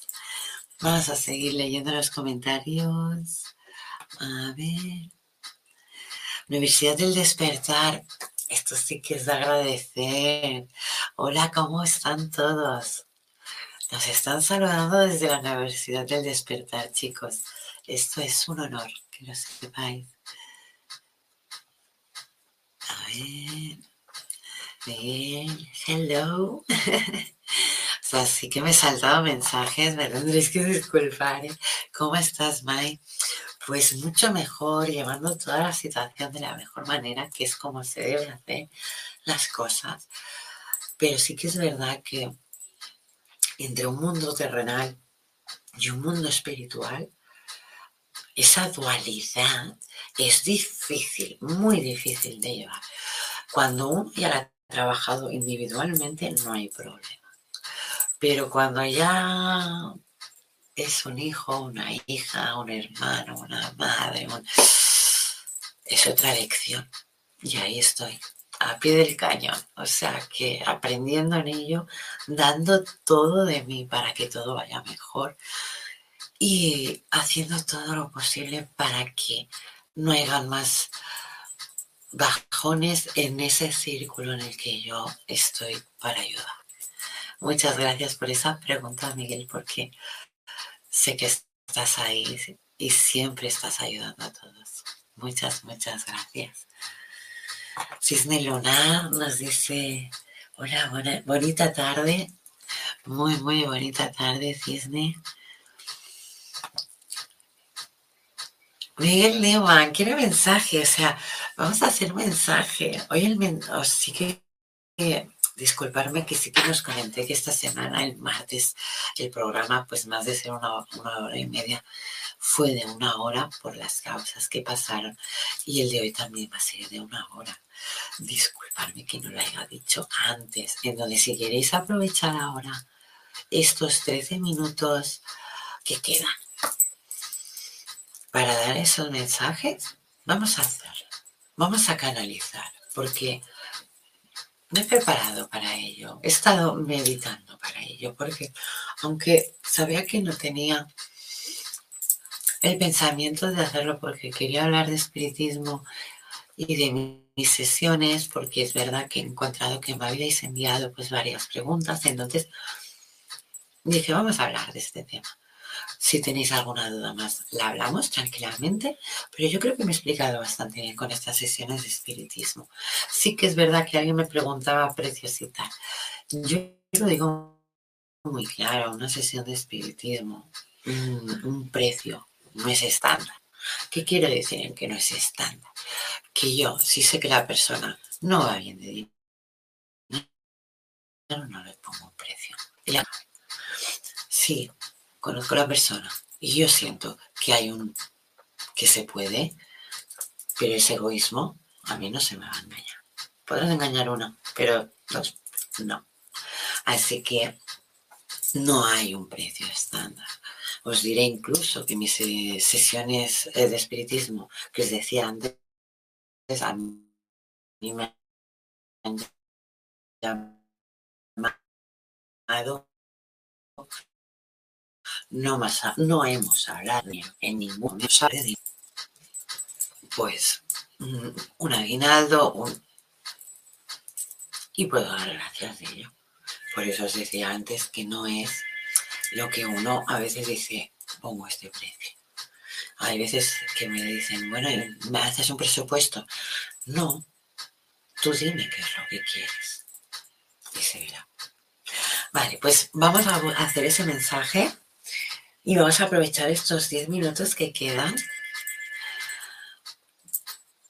Vamos a seguir leyendo los comentarios. A ver. Universidad del Despertar. Esto sí que es de agradecer. Hola, ¿cómo están todos? Nos están saludando desde la Universidad del Despertar, chicos. Esto es un honor, que lo sepáis. A ver. Bien, hello. o sea, sí que me he saltado mensajes, me tendréis que disculpar. ¿eh? ¿Cómo estás, Mai? Pues mucho mejor, llevando toda la situación de la mejor manera, que es como se deben hacer las cosas. Pero sí que es verdad que entre un mundo terrenal y un mundo espiritual, esa dualidad es difícil, muy difícil de llevar. Cuando uno ya la ha trabajado individualmente no hay problema. Pero cuando ya es un hijo, una hija, un hermano, una madre, es otra lección. Y ahí estoy a pie del cañón, o sea que aprendiendo en ello, dando todo de mí para que todo vaya mejor y haciendo todo lo posible para que no haya más bajones en ese círculo en el que yo estoy para ayudar. Muchas gracias por esa pregunta, Miguel, porque sé que estás ahí y siempre estás ayudando a todos. Muchas, muchas gracias. Cisne Lunar nos dice, hola, bonita tarde. Muy, muy bonita tarde, Cisne. Miguel Neumann, quiero mensaje, o sea, vamos a hacer mensaje. Hoy el mensaje, sí que, disculparme que sí que nos comenté que esta semana, el martes, el programa, pues más de ser una hora y media, fue de una hora por las causas que pasaron y el de hoy también va a ser de una hora. Disculpadme que no lo haya dicho antes, en donde si queréis aprovechar ahora estos 13 minutos que quedan para dar esos mensajes, vamos a hacerlo, vamos a canalizar, porque me he preparado para ello, he estado meditando para ello, porque aunque sabía que no tenía el pensamiento de hacerlo porque quería hablar de espiritismo y de mis sesiones, porque es verdad que he encontrado que me habíais enviado pues varias preguntas, entonces dije, vamos a hablar de este tema. Si tenéis alguna duda más, la hablamos tranquilamente, pero yo creo que me he explicado bastante bien con estas sesiones de espiritismo. Sí que es verdad que alguien me preguntaba precios y tal. Yo lo digo muy claro, una sesión de espiritismo, un precio, no es estándar. ¿Qué quiero decir en que no es estándar? Que yo, si sé que la persona no va bien de dinero, no le pongo un precio. Si conozco a la persona y yo siento que hay un que se puede, pero ese egoísmo a mí no se me va a engañar. Podrás engañar una, pero dos, no. Así que no hay un precio estándar. Os diré incluso que mis eh, sesiones eh, de espiritismo que os decía antes, a mí me han llamado no, más, no hemos hablado en ningún de pues un aguinaldo y puedo dar gracias de ello. Por eso os decía antes que no es lo que uno a veces dice, pongo este precio. Hay veces que me dicen, bueno, ¿me haces un presupuesto? No, tú dime qué es lo que quieres. Y se verá. Vale, pues vamos a hacer ese mensaje y vamos a aprovechar estos 10 minutos que quedan.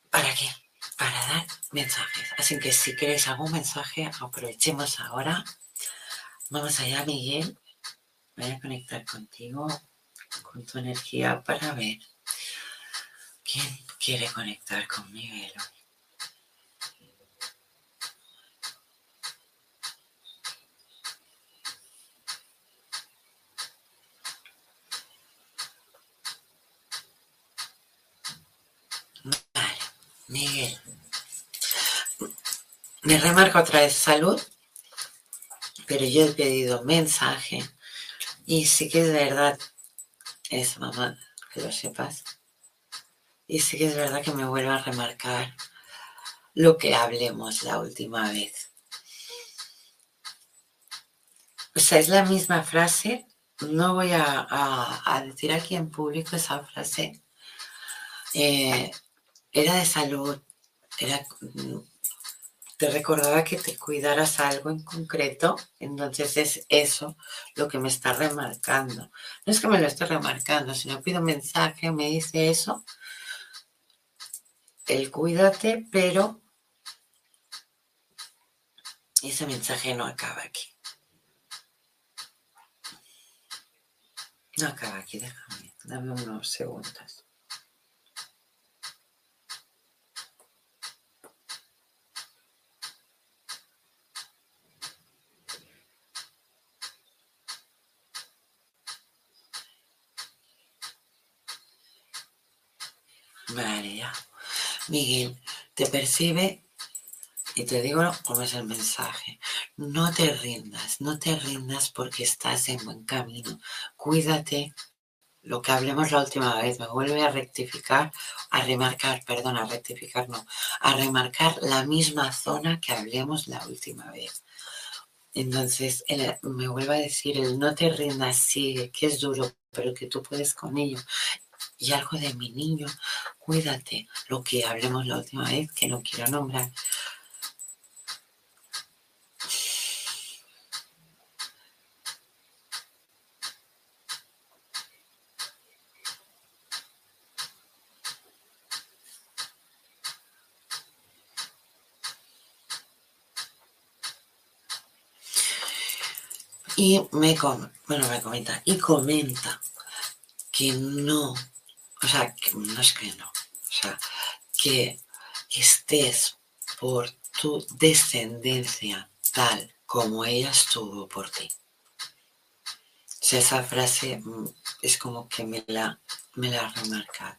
¿Para qué? Para dar mensajes. Así que si queréis algún mensaje, aprovechemos ahora. Vamos allá, Miguel. Voy a conectar contigo, con tu energía para ver quién quiere conectar con Miguel Vale, Miguel. Me remarca otra vez salud, pero yo he pedido mensaje y sí que es verdad, es mamá, que lo sepas. Y sí que es verdad que me vuelvo a remarcar lo que hablemos la última vez. O sea, es la misma frase. No voy a, decir aquí en público esa frase. Eh, era de salud. Era, te recordaba que te cuidaras algo en concreto. Entonces es eso lo que me está remarcando. No es que me lo esté remarcando, sino pido un mensaje, me dice eso el cuídate, pero ese mensaje no acaba aquí. No acaba aquí, déjame, dame unos segundos. Ya. Miguel, te percibe y te digo cómo es el mensaje. No te rindas, no te rindas porque estás en buen camino. Cuídate. Lo que hablemos la última vez, me vuelve a rectificar, a remarcar, perdón, a rectificar, no, a remarcar la misma zona que hablemos la última vez. Entonces, me vuelve a decir, el no te rindas, sigue, que es duro, pero que tú puedes con ello y algo de mi niño, cuídate, lo que hablemos la última vez, que no quiero nombrar. Y me, bueno, me comenta, y comenta que no o sea, que, no es que no, o sea, que estés por tu descendencia tal como ella estuvo por ti. O sea, esa frase mm, es como que me la, me la ha remarcado.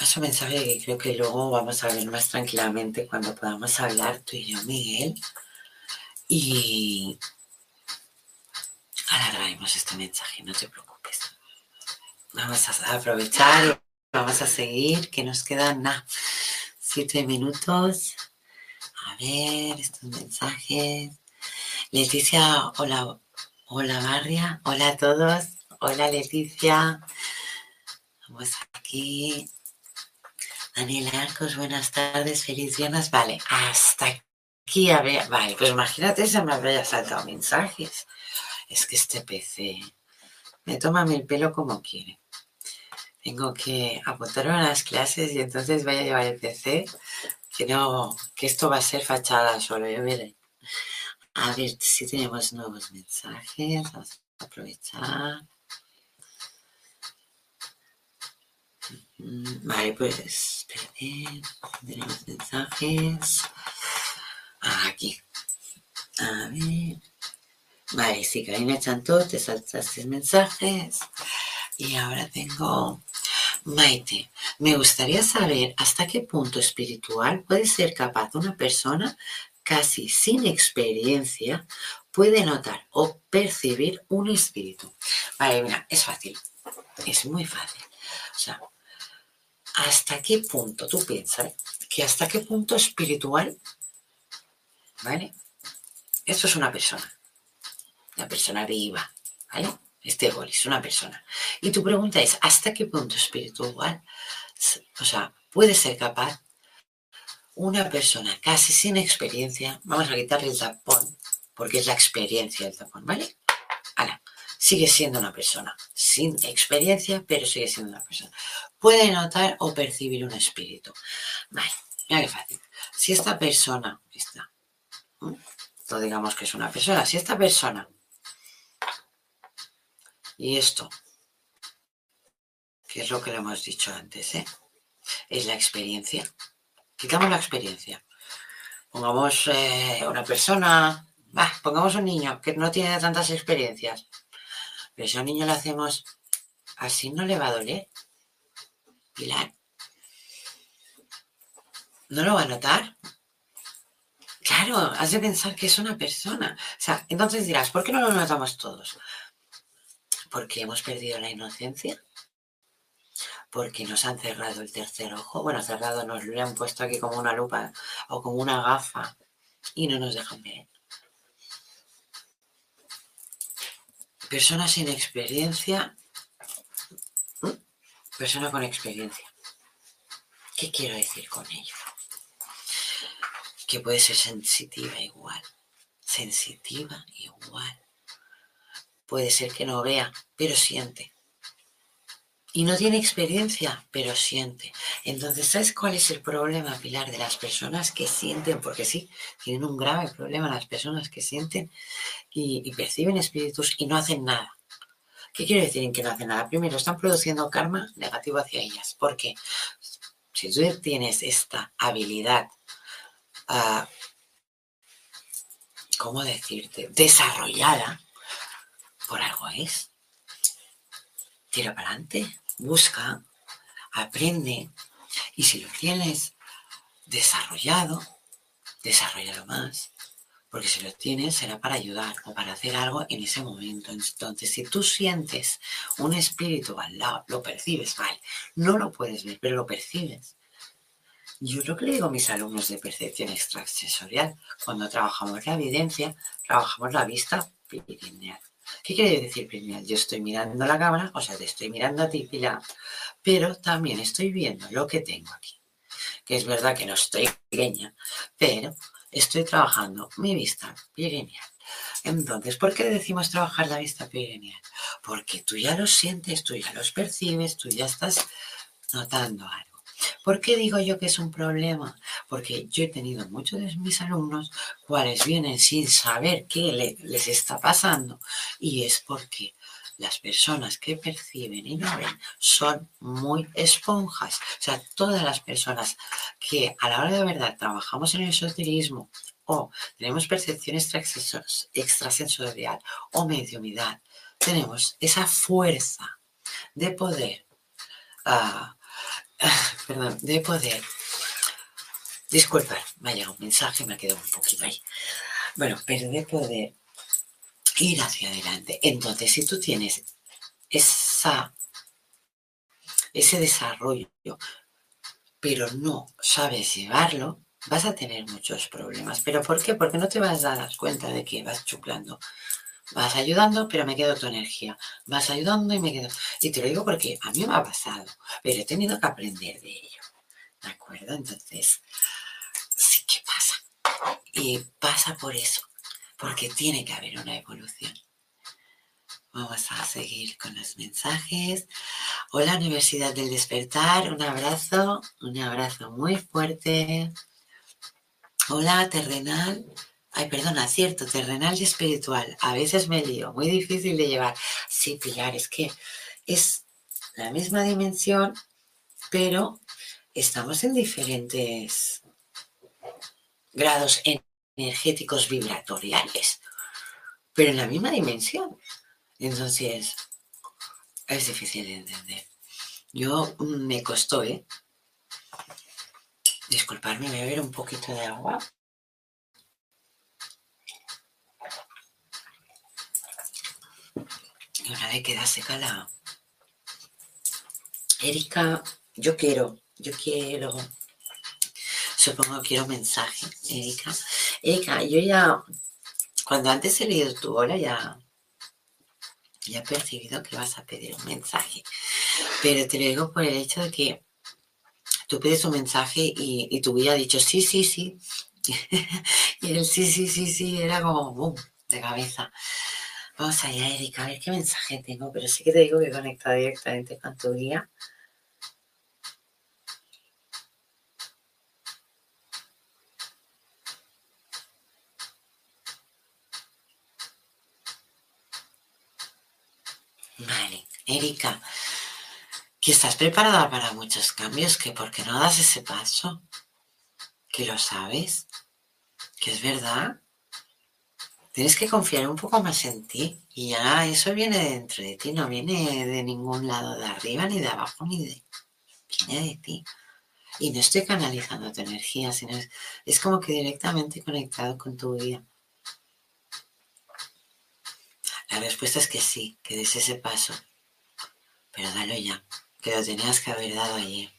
Es un mensaje que creo que luego vamos a ver más tranquilamente cuando podamos hablar tú y yo, Miguel. Y alargaremos este mensaje, no te preocupes. Vamos a aprovechar, vamos a seguir, que nos quedan nada, siete minutos. A ver, estos mensajes. Leticia, hola, hola Barria, hola a todos, hola Leticia. Vamos aquí. Daniel Arcos, buenas tardes, feliz viernes. Vale, hasta aquí, a ver, vale, pues imagínate si me habría saltado mensajes. Es que este PC me toma el pelo como quiere tengo que apuntarme a las clases y entonces voy a llevar el PC, que no, que esto va a ser fachada solo, yo veré. A ver si tenemos nuevos mensajes, vamos a aprovechar. Mm, vale, pues, espérate, tenemos mensajes. Aquí. A ver. Vale, sí, Karina Chantó, te saltaste mensajes. Y ahora tengo Maite, me gustaría saber hasta qué punto espiritual puede ser capaz una persona casi sin experiencia puede notar o percibir un espíritu. Vale, mira, es fácil, es muy fácil. O sea, ¿hasta qué punto tú piensas que hasta qué punto espiritual, ¿vale? Esto es una persona, una persona viva, ¿vale? Este gol es una persona. Y tu pregunta es, ¿hasta qué punto espiritual, o sea, puede ser capaz una persona casi sin experiencia, vamos a quitarle el tapón, porque es la experiencia del tapón, ¿vale? Ahora, sigue siendo una persona sin experiencia, pero sigue siendo una persona. Puede notar o percibir un espíritu. Vale, mira qué fácil. Si esta persona, está, no digamos que es una persona, si esta persona y esto, que es lo que le hemos dicho antes, ¿eh? es la experiencia. Quitamos la experiencia. Pongamos eh, una persona, pongamos un niño que no tiene tantas experiencias, pero si un niño le hacemos así, no le va a doler. Pilar. ¿No lo va a notar? Claro, has de pensar que es una persona. O sea, entonces dirás, ¿por qué no lo notamos todos? Porque hemos perdido la inocencia, porque nos han cerrado el tercer ojo. Bueno, cerrado nos lo han puesto aquí como una lupa o como una gafa y no nos dejan ver. Persona sin experiencia, persona con experiencia. ¿Qué quiero decir con ello? que puede ser sensitiva igual, sensitiva igual. Puede ser que no vea, pero siente. Y no tiene experiencia, pero siente. Entonces, ¿sabes cuál es el problema, Pilar, de las personas que sienten? Porque sí, tienen un grave problema las personas que sienten y, perciben espíritus y no hacen nada. ¿Qué quiere decir en que no hacen nada? Primero, están produciendo karma negativo hacia ellas. Porque si tú tienes esta habilidad ¿cómo decirte? Desarrollada, es. Tira para adelante, busca, aprende. Y si lo tienes desarrollado, desarrollalo más. Porque si lo tienes será para ayudar o para hacer algo en ese momento. Entonces, si tú sientes un espíritu al lado, lo percibes, vale. No lo puedes ver, pero lo percibes. Yo lo que le digo a mis alumnos de percepción extrasensorial, cuando trabajamos la evidencia, trabajamos la vista pineal. ¿Qué quiere decir pineal? Yo estoy mirando la cámara, o sea, te estoy mirando a ti, Pilar, pero también estoy viendo lo que tengo aquí. Que es verdad que no estoy pequeña, pero estoy trabajando mi vista pineal. Entonces, ¿por qué decimos trabajar la vista pineal? Porque tú ya lo sientes, tú ya los percibes, tú ya estás notando algo. ¿Por qué digo yo que es un problema? Porque yo he tenido muchos de mis alumnos cuales vienen sin saber qué les está pasando y es porque las personas que perciben y no ven son muy esponjas. O sea, todas las personas que a la hora de verdad trabajamos en el esoterismo o tenemos percepción extrasensorial o mediumidad, tenemos esa fuerza de poder uh, perdón, de poder. Disculpa, me ha llegado un mensaje, me ha quedado un poquito ahí. Bueno, pero de poder ir hacia adelante. Entonces, si tú tienes esa, ese desarrollo, pero no sabes llevarlo, vas a tener muchos problemas. ¿Pero por qué? Porque no te vas a dar cuenta de que vas chuplando Vas ayudando, pero me quedo tu energía. Vas ayudando y me quedo. Y te lo digo porque a mí me ha pasado, pero he tenido que aprender de ello. ¿De acuerdo? Entonces, sí que pasa. Y pasa por eso, porque tiene que haber una evolución. Vamos a seguir con los mensajes. Hola Universidad del Despertar, un abrazo, un abrazo muy fuerte. Hola Terrenal, Ay, perdona, cierto, terrenal y espiritual. A veces me lío, muy difícil de llevar. Sí, Pilar, es que es la misma dimensión, pero estamos en diferentes grados energéticos vibratoriales, pero en la misma dimensión. Entonces, es difícil de entender. Yo mm, me costó, ¿eh? Disculparme, voy a beber un poquito de agua. Y una vez queda seca la... Erika, yo quiero, yo quiero... Supongo que quiero un mensaje, Erika. Erika, yo ya, cuando antes he leído tu hola, ya, ya he percibido que vas a pedir un mensaje. Pero te lo digo por el hecho de que tú pides un mensaje y, y tu guía ha dicho sí, sí, sí. y el sí, sí, sí, sí era como boom, de cabeza. Vamos allá, Erika, a ver qué mensaje tengo, pero sí que te digo que conecta directamente con tu guía. Vale, Erika, que estás preparada para muchos cambios, que porque no das ese paso, que lo sabes, que es verdad. Tienes que confiar un poco más en ti y ya eso viene dentro de ti, no viene de ningún lado de arriba, ni de abajo, ni de... Viene de ti. Y no estoy canalizando tu energía, sino es, es como que directamente conectado con tu vida. La respuesta es que sí, que des ese paso, pero dalo ya, que lo tenías que haber dado ayer.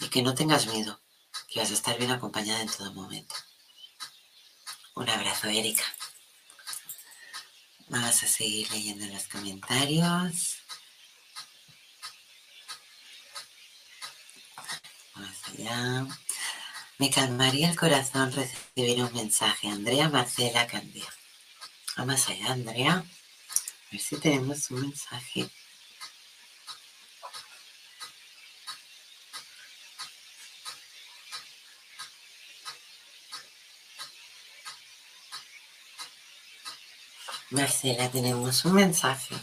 Y que no tengas miedo, que vas a estar bien acompañada en todo momento. Un abrazo, Erika. Vamos a seguir leyendo los comentarios. Vamos allá. Me calmaría el corazón recibir un mensaje. Andrea Marcela Candía. Vamos allá, Andrea. A ver si tenemos un mensaje. Marcela, tenemos un mensaje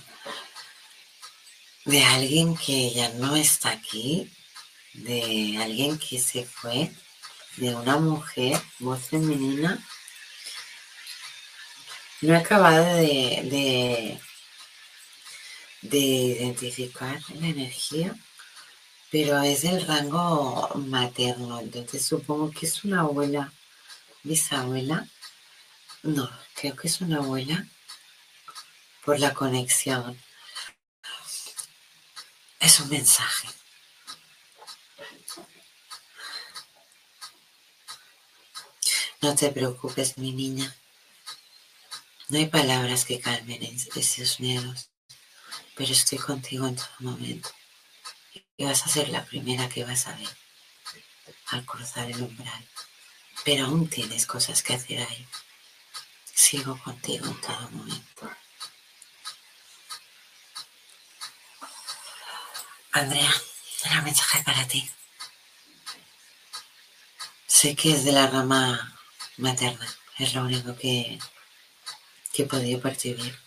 de alguien que ya no está aquí, de alguien que se fue, de una mujer, voz femenina. No he acabado de, de, de identificar la energía, pero es del rango materno, entonces supongo que es una abuela, bisabuela. No, creo que es una abuela por la conexión. Es un mensaje. No te preocupes, mi niña. No hay palabras que calmen esos miedos, pero estoy contigo en todo momento. Y vas a ser la primera que vas a ver al cruzar el umbral. Pero aún tienes cosas que hacer ahí. Sigo contigo en todo momento. Andrea, un mensaje para ti. Sé que es de la rama materna, es lo único que, que he podido percibir.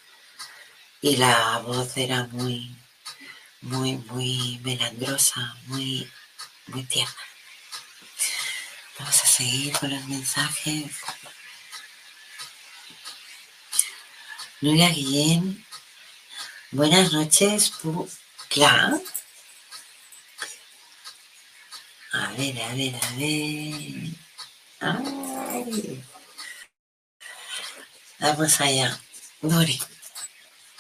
Y la voz era muy, muy, muy melandrosa, muy, muy tierna. Vamos a seguir con los mensajes. Nuria Guillén, buenas noches, Claro. A ver, a ver, a ver. Ay. Vamos allá. Dori.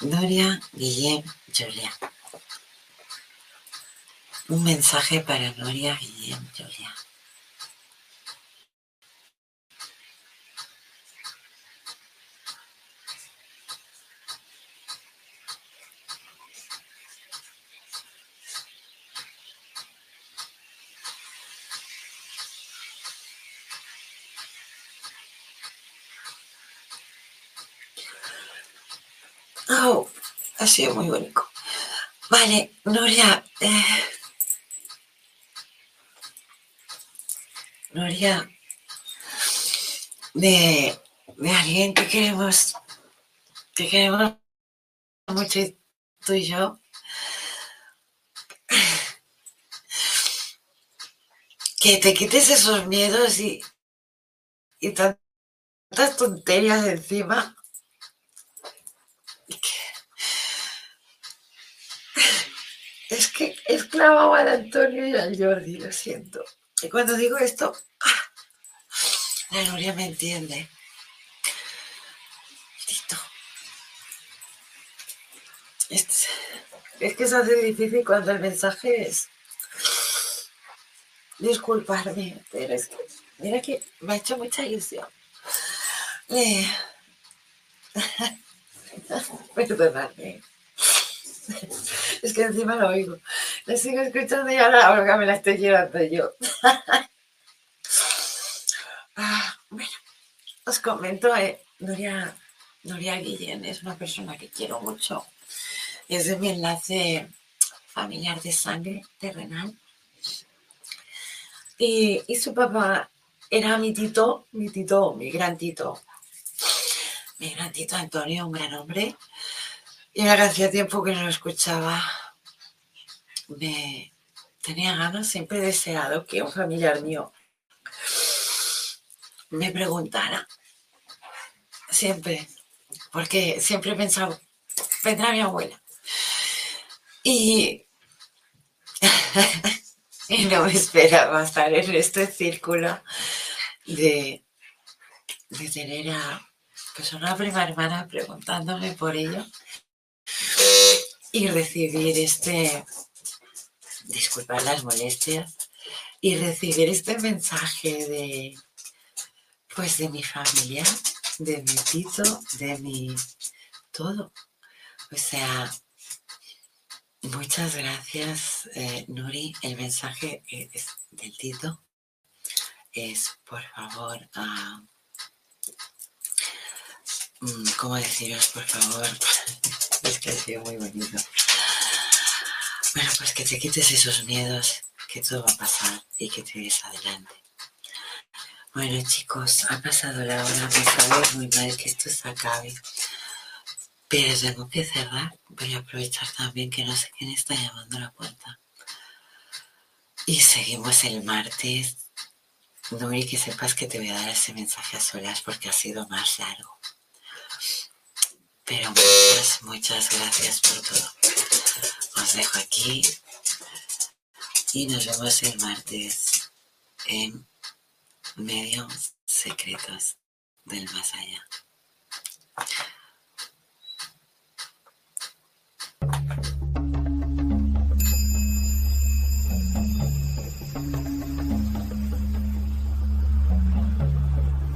Doria, Guillem, Julia. Un mensaje para Noria, Guillem, Julia. Oh, ha sido muy bonito. Vale, Noria. Eh, Noria, de, de alguien que queremos, que queremos mucho tú y yo. Que te quites esos miedos y, y tantas tonterías encima. Es que es clavado al Antonio y al Jordi, lo siento. Y cuando digo esto, ¡ah! la Nuria me entiende. Tito. Es, es que se hace difícil cuando el mensaje es disculparme, pero es que, mira que me ha hecho mucha ilusión. Eh, perdonadme. Es que encima lo oigo. La sigo escuchando y ahora, que me la estoy llevando yo. Ah, bueno, os comento, eh, Noria Guillén es una persona que quiero mucho. Es de mi enlace familiar de sangre terrenal. Y, y su papá era mi tito, mi tito, mi gran tito. Mi gran tito Antonio, un gran hombre. Y ahora hacía tiempo que no lo escuchaba. Me tenía ganas, siempre he deseado que un familiar mío me preguntara. Siempre. Porque siempre he pensado, vendrá mi abuela. Y, y no me esperaba estar en este círculo de, de tener a pues una prima hermana preguntándome por ello y recibir este, disculpar las molestias, y recibir este mensaje de, pues de mi familia, de mi tito, de mi todo. O sea, muchas gracias, eh, Nuri. El mensaje es del tito es, por favor, uh, ¿cómo deciros, por favor? es que ha sido muy bonito. Bueno, pues que te quites esos miedos, que todo va a pasar y que te des adelante. Bueno, chicos, ha pasado la hora, me sabe muy mal que esto se acabe. Pero tengo que cerrar. Voy a aprovechar también que no sé quién está llamando a la puerta. Y seguimos el martes. No, y que sepas que te voy a dar ese mensaje a solas porque ha sido más largo. Pero muchas, muchas gracias por todo. Dejo aquí y nos vemos el martes en Medios Secretos del Más Allá.